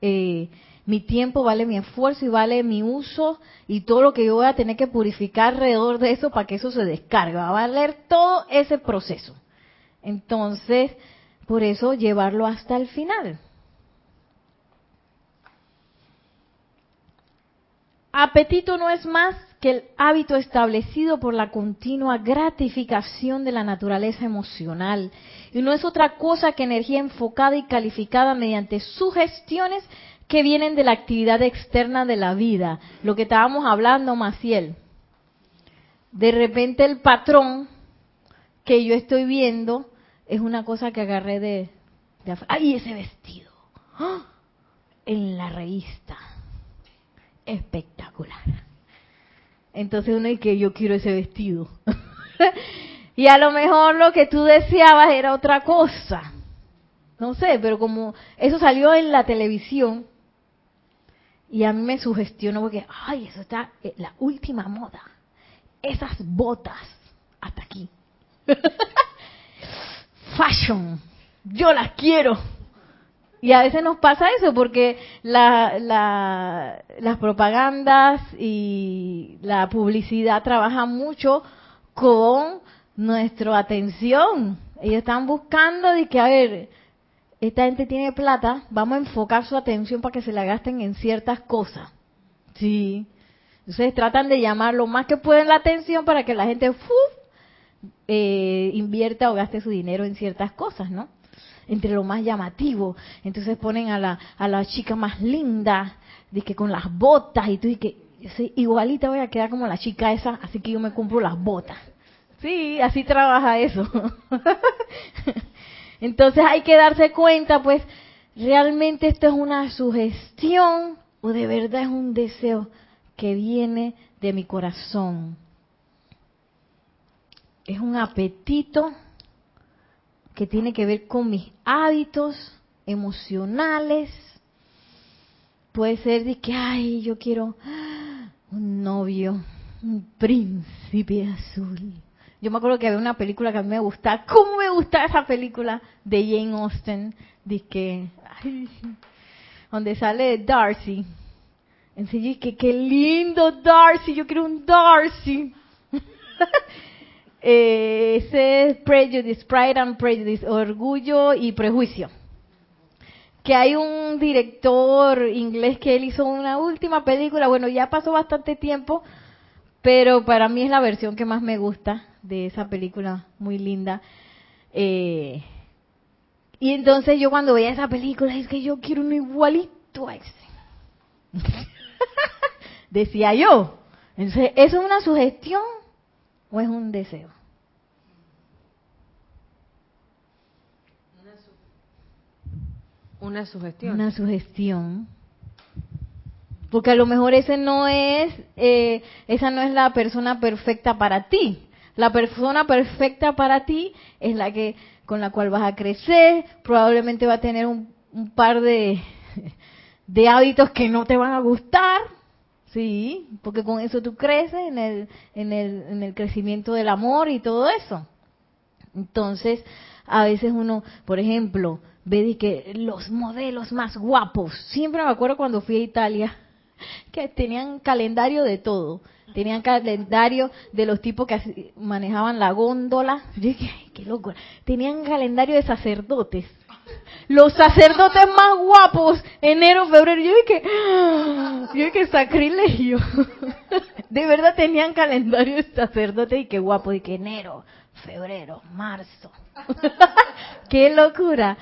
eh, mi tiempo, vale mi esfuerzo y vale mi uso y todo lo que yo voy a tener que purificar alrededor de eso para que eso se descargue. Va a valer todo ese proceso. Entonces, por eso llevarlo hasta el final. Apetito no es más que el hábito establecido por la continua gratificación de la naturaleza emocional y no es otra cosa que energía enfocada y calificada mediante sugestiones que vienen de la actividad externa de la vida. Lo que estábamos hablando, Maciel. De repente el patrón que yo estoy viendo es una cosa que agarré de... de. ¡Ay, ese vestido! ¡Ah! En la revista. Espectacular. Entonces uno dice que yo quiero ese vestido. y a lo mejor lo que tú deseabas era otra cosa. No sé, pero como eso salió en la televisión y a mí me sugestionó porque, ay, eso está eh, la última moda. Esas botas hasta aquí. Fashion. Yo las quiero. Y a veces nos pasa eso porque la, la, las propagandas y la publicidad trabajan mucho con nuestra atención. Ellos están buscando de que, a ver, esta gente tiene plata, vamos a enfocar su atención para que se la gasten en ciertas cosas. Sí. Entonces tratan de llamar lo más que pueden la atención para que la gente eh, invierta o gaste su dinero en ciertas cosas, ¿no? Entre lo más llamativo. Entonces ponen a la, a la chica más linda, de que con las botas y tú y que igualita voy a quedar como la chica esa, así que yo me compro las botas. Sí, así trabaja eso. Entonces hay que darse cuenta, pues, realmente esto es una sugestión o de verdad es un deseo que viene de mi corazón. Es un apetito que tiene que ver con mis hábitos emocionales puede ser de que, ay, yo quiero un novio, un príncipe azul. Yo me acuerdo que había una película que a mí me gustaba. ¿Cómo me gustaba esa película de Jane Austen? De que, ay, donde sale Darcy. En serio, que qué lindo Darcy, yo quiero un Darcy. eh, ese es Prejudice, Pride and Prejudice, Orgullo y Prejuicio. Que hay un director inglés que él hizo una última película, bueno, ya pasó bastante tiempo, pero para mí es la versión que más me gusta de esa película, muy linda. Eh, y entonces yo cuando veía esa película, es que yo quiero uno igualito a ese. Decía yo. Entonces, ¿eso es una sugestión o es un deseo? Una sugestión. Una sugestión. Porque a lo mejor ese no es, eh, esa no es la persona perfecta para ti. La persona perfecta para ti es la que con la cual vas a crecer, probablemente va a tener un, un par de, de hábitos que no te van a gustar, sí, porque con eso tú creces en el, en el, en el crecimiento del amor y todo eso. Entonces, a veces uno, por ejemplo, ve que los modelos más guapos, siempre me acuerdo cuando fui a Italia, que tenían calendario de todo. Tenían calendario de los tipos que manejaban la góndola. Yo dije, ay, qué loco. Tenían calendario de sacerdotes. Los sacerdotes más guapos, enero, febrero. Yo dije, ¡ah! yo dije, sacrilegio. De verdad tenían calendario de sacerdotes y qué guapo. Y que enero, febrero, marzo. qué locura.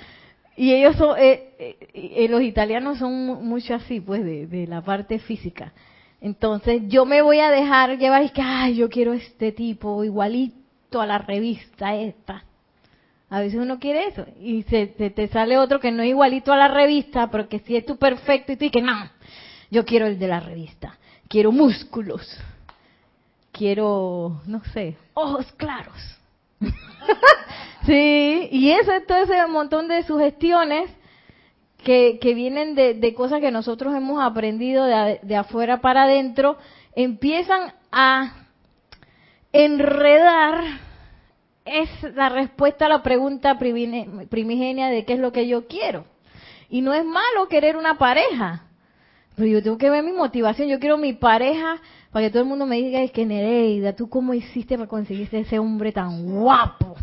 Y ellos son, eh, eh, eh, los italianos son mu- mucho así, pues, de, de la parte física. Entonces, yo me voy a dejar llevar y que, ay, yo quiero este tipo igualito a la revista esta. A veces uno quiere eso y se, te sale otro que no es igualito a la revista, pero que sí es tu perfecto y tú dices, no, yo quiero el de la revista. Quiero músculos. Quiero, no sé, ojos claros. sí, y eso es todo ese montón de sugestiones que, que vienen de, de cosas que nosotros hemos aprendido de, de afuera para adentro, empiezan a enredar es la respuesta a la pregunta primigenia de qué es lo que yo quiero. Y no es malo querer una pareja, pero yo tengo que ver mi motivación. Yo quiero mi pareja para que todo el mundo me diga, es que Nereida, ¿tú cómo hiciste para conseguir ese hombre tan guapo?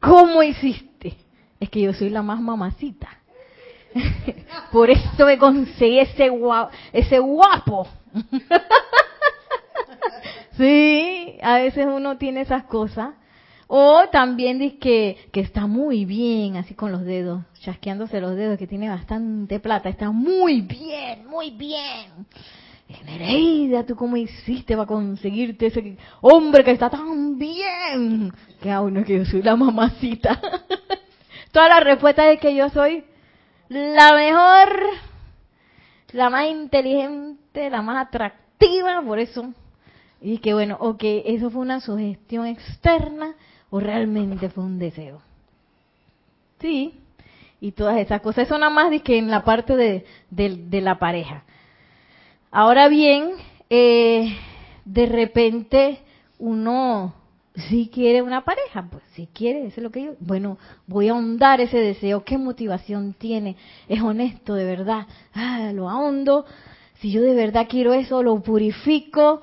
¿Cómo hiciste? Es que yo soy la más mamacita. Por eso me conseguí ese guapo. Ese guapo. sí, a veces uno tiene esas cosas. O también dice que, que está muy bien, así con los dedos, chasqueándose los dedos, que tiene bastante plata. Está muy bien, muy bien. Nereida, ¿tú cómo hiciste para conseguirte ese hombre que está tan bien? Que aún no es que yo soy la mamacita. Toda la respuesta es que yo soy la mejor, la más inteligente, la más atractiva, por eso. Y que bueno, o que eso fue una sugestión externa o realmente fue un deseo. Sí, y todas esas cosas. Eso nada más que en la parte de, de, de la pareja. Ahora bien, eh, de repente uno si quiere una pareja, pues si quiere, eso es lo que yo, bueno, voy a ahondar ese deseo, qué motivación tiene, es honesto de verdad, ah, lo ahondo, si yo de verdad quiero eso, lo purifico,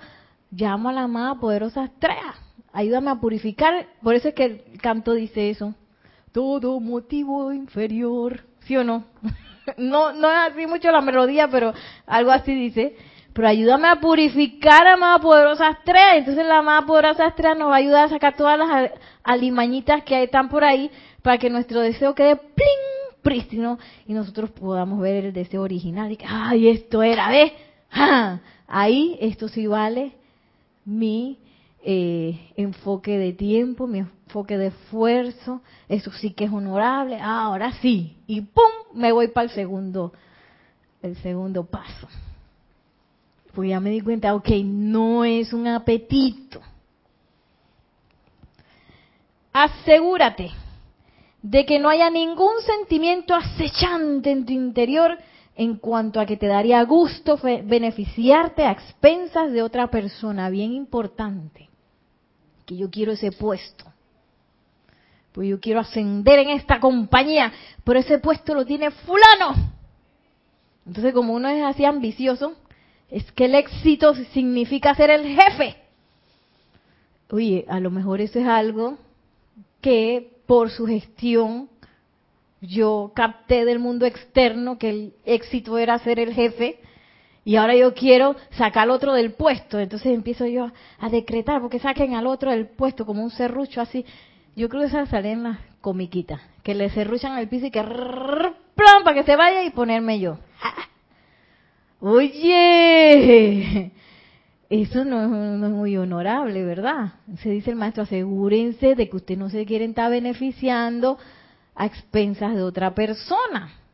llamo a la amada poderosa estrella, ayúdame a purificar, por eso es que el canto dice eso, todo motivo inferior, ¿sí o no? no, no es así mucho la melodía, pero algo así dice, pero ayúdame a purificar, amada poderosa estrella. Entonces la amada poderosa estrella nos va a ayudar a sacar todas las alimañitas que están por ahí para que nuestro deseo quede pling, prístino y nosotros podamos ver el deseo original. Y que, ay, esto era, ¿ves? ¡Ja! Ahí esto sí vale mi eh, enfoque de tiempo, mi enfoque de esfuerzo. Eso sí que es honorable. Ah, ahora sí. Y ¡pum! Me voy para el segundo, el segundo paso pues ya me di cuenta, ok, no es un apetito. Asegúrate de que no haya ningún sentimiento acechante en tu interior en cuanto a que te daría gusto beneficiarte a expensas de otra persona, bien importante, que yo quiero ese puesto, pues yo quiero ascender en esta compañía, pero ese puesto lo tiene fulano. Entonces, como uno es así ambicioso, es que el éxito significa ser el jefe. Oye, a lo mejor eso es algo que por su gestión yo capté del mundo externo que el éxito era ser el jefe y ahora yo quiero sacar al otro del puesto. Entonces empiezo yo a decretar porque saquen al otro del puesto como un serrucho así. Yo creo que esas salen en las comiquitas, que le serruchan al piso y que plan para que se vaya y ponerme yo. Oye, eso no es, no es muy honorable, ¿verdad? Se dice el maestro, asegúrense de que usted no se quieren estar beneficiando a expensas de otra persona.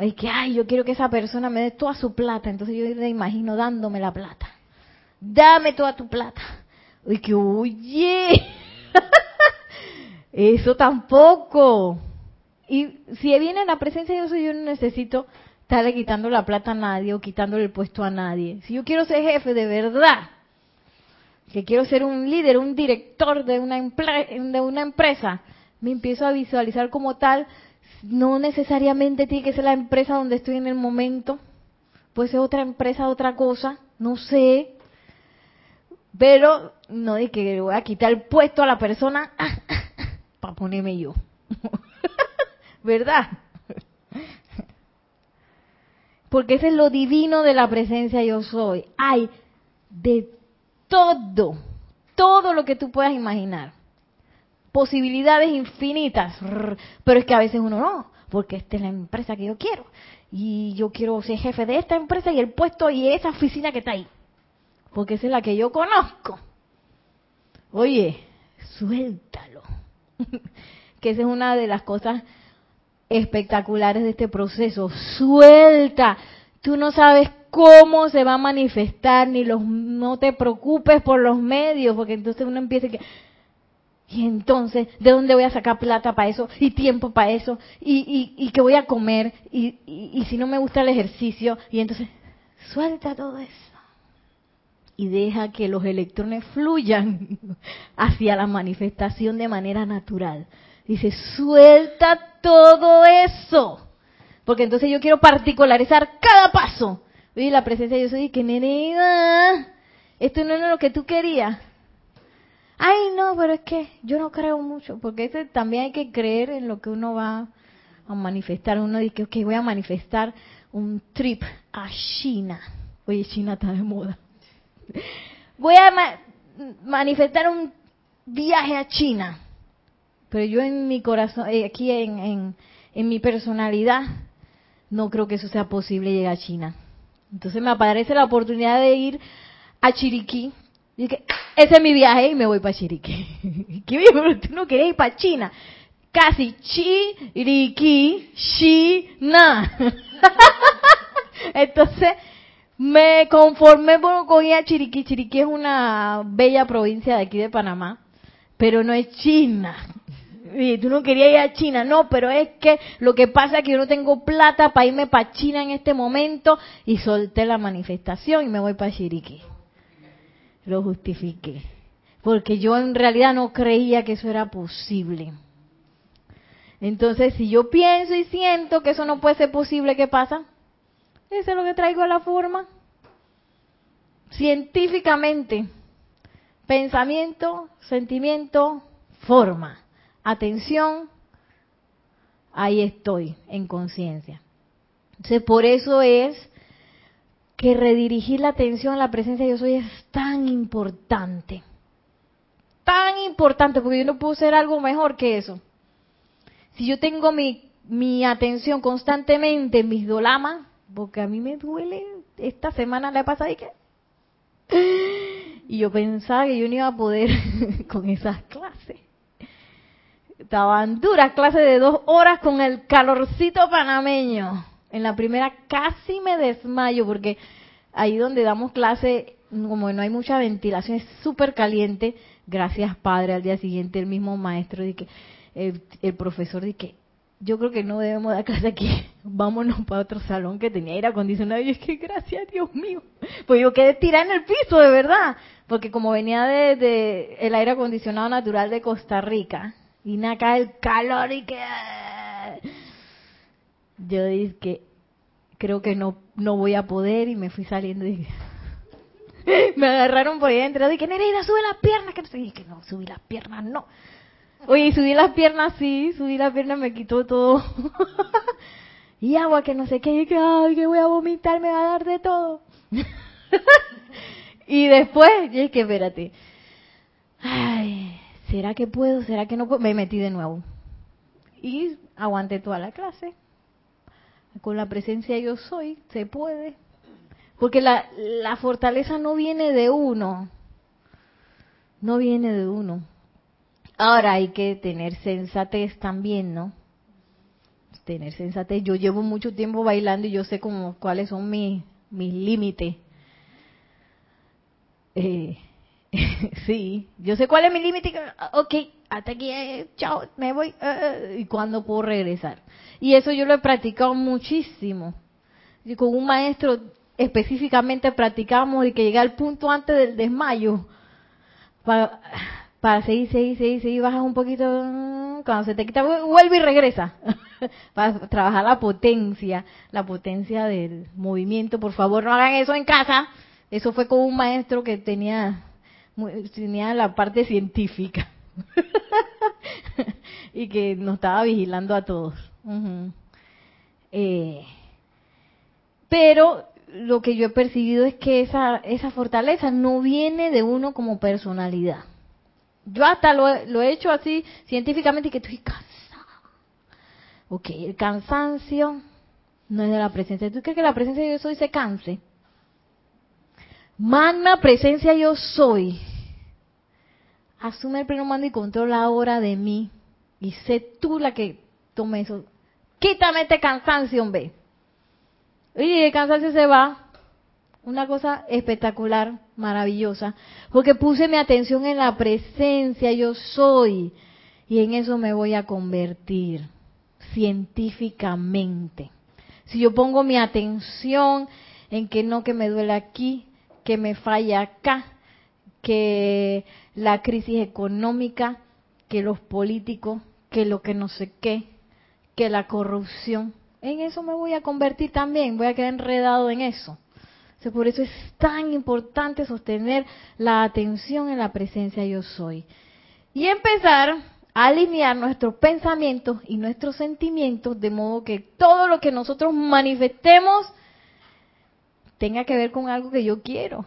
Ay, que, ay, yo quiero que esa persona me dé toda su plata, entonces yo le imagino dándome la plata. Dame toda tu plata. Ay, que, oye, eso tampoco. Y si viene la presencia de Dios, yo no necesito estarle quitando la plata a nadie o quitándole el puesto a nadie. Si yo quiero ser jefe de verdad, que quiero ser un líder, un director de una, de una empresa, me empiezo a visualizar como tal. No necesariamente tiene que ser la empresa donde estoy en el momento. Puede ser otra empresa, otra cosa, no sé. Pero no de que le voy a quitar el puesto a la persona para ponerme yo. ¿Verdad? Porque ese es lo divino de la presencia yo soy. Hay de todo, todo lo que tú puedas imaginar. Posibilidades infinitas. Pero es que a veces uno no, porque esta es la empresa que yo quiero. Y yo quiero ser jefe de esta empresa y el puesto y esa oficina que está ahí. Porque esa es la que yo conozco. Oye, suéltalo. que esa es una de las cosas espectaculares de este proceso. Suelta. Tú no sabes cómo se va a manifestar, ni los, no te preocupes por los medios, porque entonces uno empieza y entonces, ¿de dónde voy a sacar plata para eso? Y tiempo para eso, y, y, y qué voy a comer, y, y, y si no me gusta el ejercicio, y entonces, suelta todo eso. Y deja que los electrones fluyan hacia la manifestación de manera natural. Dice, suelta todo eso. Porque entonces yo quiero particularizar cada paso. Y la presencia de Dios soy que nenega, esto no era lo que tú querías. Ay, no, pero es que yo no creo mucho, porque ese, también hay que creer en lo que uno va a manifestar. Uno dice, ok, voy a manifestar un trip a China. Oye, China está de moda. Voy a ma manifestar un viaje a China. Pero yo en mi corazón, eh, aquí en, en, en mi personalidad, no creo que eso sea posible llegar a China. Entonces me aparece la oportunidad de ir a Chiriquí. Y que, ese es mi viaje y me voy para Chiriquí. ¿Qué pero tú no querías ir para China? Casi Chiriquí, China. Entonces me conformé por cogí a Chiriquí. Chiriquí es una bella provincia de aquí de Panamá, pero no es China. Y tú no querías ir a China, no, pero es que lo que pasa es que yo no tengo plata para irme para China en este momento y solté la manifestación y me voy para Chiriquí. Lo justifiqué. Porque yo en realidad no creía que eso era posible. Entonces, si yo pienso y siento que eso no puede ser posible, ¿qué pasa? Eso es lo que traigo a la forma. Científicamente, pensamiento, sentimiento, forma atención, ahí estoy, en conciencia. Entonces, por eso es que redirigir la atención a la presencia de Dios hoy es tan importante. Tan importante, porque yo no puedo ser algo mejor que eso. Si yo tengo mi, mi atención constantemente en mis dolamas, porque a mí me duele, esta semana la he pasado y que... Y yo pensaba que yo no iba a poder con esas clases estaban duras clases de dos horas con el calorcito panameño. En la primera casi me desmayo porque ahí donde damos clase, como no hay mucha ventilación, es súper caliente. Gracias, padre. Al día siguiente el mismo maestro, el, profesor, de que yo creo que no debemos dar clase aquí vámonos para otro salón que tenía aire acondicionado. Y es que gracias, Dios mío. Pues yo quedé tirada en el piso, de verdad. Porque como venía de, de el aire acondicionado natural de Costa Rica, y acá el calor y que... Yo dije que creo que no, no voy a poder y me fui saliendo y me agarraron por ahí dentro. Dije, Nereida, sube las piernas. Que no y que no, subí las piernas, no. Oye, subí las piernas, sí, subí las piernas, me quitó todo. y agua, que no sé qué, y que, ay, que voy a vomitar, me va a dar de todo. y después, y que espérate. Ay, ¿será que puedo? ¿Será que no puedo? Me metí de nuevo. Y aguanté toda la clase. Con la presencia yo soy, se puede. Porque la, la fortaleza no viene de uno. No viene de uno. Ahora hay que tener sensatez también, ¿no? Tener sensatez. Yo llevo mucho tiempo bailando y yo sé como cuáles son mis, mis límites. Eh, sí, yo sé cuál es mi límite. Ok, hasta aquí, eh, chao, me voy. Eh, ¿Y cuándo puedo regresar? Y eso yo lo he practicado muchísimo. Y con un maestro específicamente practicamos y que llegué al punto antes del desmayo. Para, para seguir, seguir, seguir, seguir, bajas un poquito, mm, cuando se te quita, vuelve y regresa. para trabajar la potencia, la potencia del movimiento. Por favor, no hagan eso en casa. Eso fue con un maestro que tenía, tenía la parte científica. y que nos estaba vigilando a todos. eh, pero lo que yo he percibido es que esa, esa fortaleza no viene de uno como personalidad. Yo hasta lo, lo he hecho así científicamente que estoy cansada. Ok, el cansancio no es de la presencia. ¿Tú crees que la presencia de yo soy se canse? Magna presencia yo soy. Asume el pleno mando y controla ahora de mí. Y sé tú la que tome eso. Quítame este cansancio, hombre. Y el cansancio se va. Una cosa espectacular, maravillosa. Porque puse mi atención en la presencia, yo soy. Y en eso me voy a convertir científicamente. Si yo pongo mi atención en que no que me duele aquí, que me falla acá, que la crisis económica, que los políticos, que lo que no sé qué, que la corrupción, en eso me voy a convertir también, voy a quedar enredado en eso. por eso es tan importante sostener la atención en la presencia yo soy. Y empezar a alinear nuestros pensamientos y nuestros sentimientos de modo que todo lo que nosotros manifestemos tenga que ver con algo que yo quiero,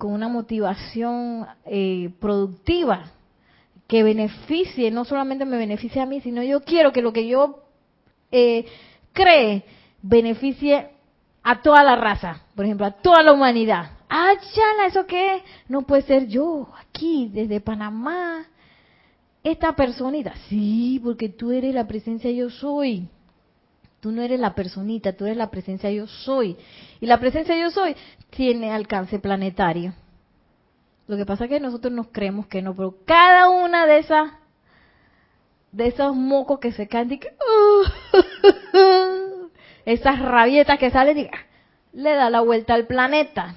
con una motivación eh, productiva que beneficie, no solamente me beneficie a mí, sino yo quiero que lo que yo eh, cree beneficie a toda la raza, por ejemplo, a toda la humanidad. Ah, chala, ¿eso qué? No puede ser yo, aquí, desde Panamá, esta personita. Sí, porque tú eres la presencia yo soy. Tú no eres la personita, tú eres la presencia yo soy. Y la presencia yo soy tiene alcance planetario. Lo que pasa es que nosotros nos creemos que no, pero cada una de esas de esos mocos que se caen, y esas rabietas que salen, le da la vuelta al planeta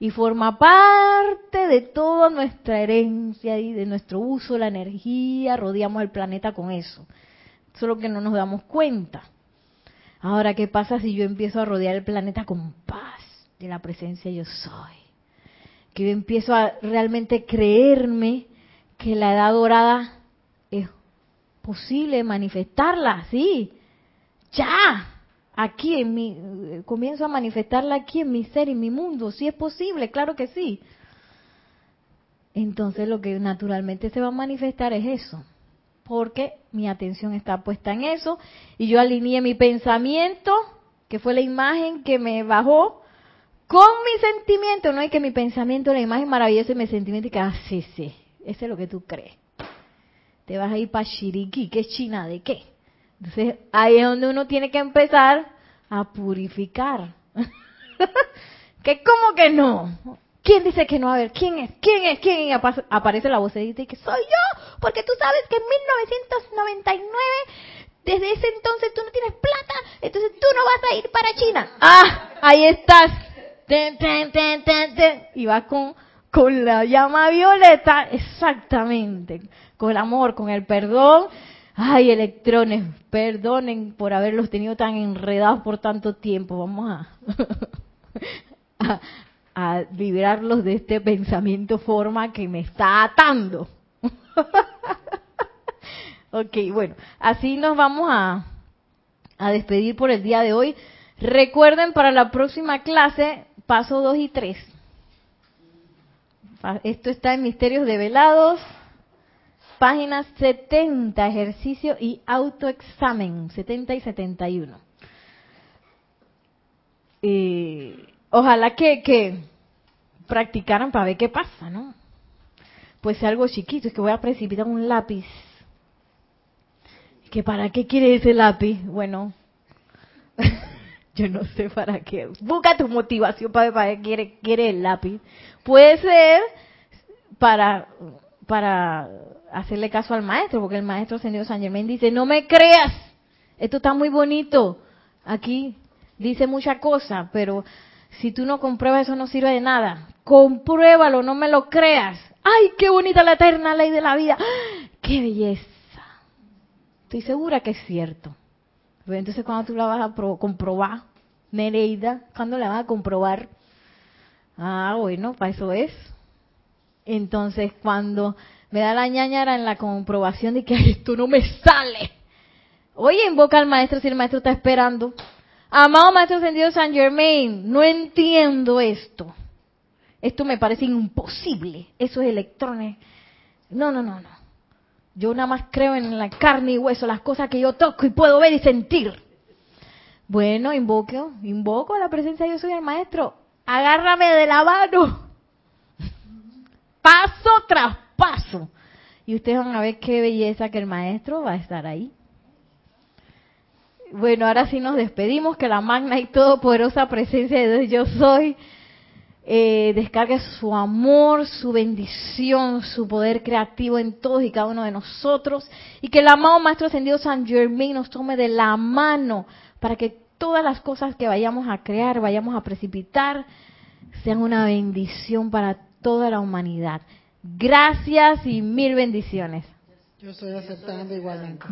y forma parte de toda nuestra herencia y de nuestro uso la energía, rodeamos el planeta con eso. Solo que no nos damos cuenta. Ahora, ¿qué pasa si yo empiezo a rodear el planeta con paz de la presencia yo soy? Que yo empiezo a realmente creerme que la edad dorada es posible manifestarla, sí, ya, aquí en mi, comienzo a manifestarla aquí en mi ser, en mi mundo, sí es posible, claro que sí. Entonces lo que naturalmente se va a manifestar es eso, porque mi atención está puesta en eso y yo alineé mi pensamiento, que fue la imagen que me bajó, con mi sentimiento, no es que mi pensamiento, la imagen maravillosa y mi sentimiento y que, ah, sí, sí, eso es lo que tú crees. Te vas a ir para Shiriki, ¿qué es China? ¿De qué? Entonces ahí es donde uno tiene que empezar a purificar. que como que no. ¿Quién dice que no? A ver, ¿quién es? ¿Quién es? ¿Quién? Y aparece la vocecita y que soy yo, porque tú sabes que en 1999 desde ese entonces tú no tienes plata, entonces tú no vas a ir para China. Ah, ahí estás. Ten, ten, ten. Y vas con, con la llama violeta, exactamente, con el amor, con el perdón. Ay, electrones, perdonen por haberlos tenido tan enredados por tanto tiempo. Vamos a, a, a liberarlos de este pensamiento forma que me está atando. ok, bueno, así nos vamos a, a despedir por el día de hoy. Recuerden para la próxima clase, paso 2 y 3. Esto está en Misterios Develados, páginas 70, ejercicio y autoexamen, 70 y 71. Eh, ojalá que, que practicaran para ver qué pasa, ¿no? Pues algo chiquito, es que voy a precipitar un lápiz. ¿Que para qué quiere ese lápiz? Bueno, yo no sé para qué. Busca tu motivación para ver para qué quiere, quiere el lápiz. Puede ser para, para hacerle caso al maestro, porque el maestro Señor San Germain dice, no me creas, esto está muy bonito. Aquí dice mucha cosa, pero si tú no compruebas eso no sirve de nada. Compruébalo, no me lo creas. ¡Ay, qué bonita la eterna ley de la vida! ¡Qué belleza! Estoy segura que es cierto. Pero entonces, cuando tú la vas a comprobar, Nereida, ¿cuándo la vas a comprobar? Ah, bueno, para eso es. Entonces, cuando me da la ñañara en la comprobación de que esto no me sale, oye, invoca al maestro si el maestro está esperando. Amado Maestro Ascendido San Germain, no entiendo esto. Esto me parece imposible. Esos electrones. No, no, no, no. Yo nada más creo en la carne y hueso, las cosas que yo toco y puedo ver y sentir. Bueno, invoco, invoco a la presencia de Dios soy el maestro. Agárrame de la mano. Paso tras paso. Y ustedes van a ver qué belleza que el maestro va a estar ahí. Bueno, ahora sí nos despedimos, que la magna y todopoderosa presencia de Dios yo soy eh, descargue su amor, su bendición, su poder creativo en todos y cada uno de nosotros y que el amado Maestro Ascendido San Germain nos tome de la mano para que todas las cosas que vayamos a crear, vayamos a precipitar, sean una bendición para toda la humanidad. Gracias y mil bendiciones. Yo estoy aceptando igualmente.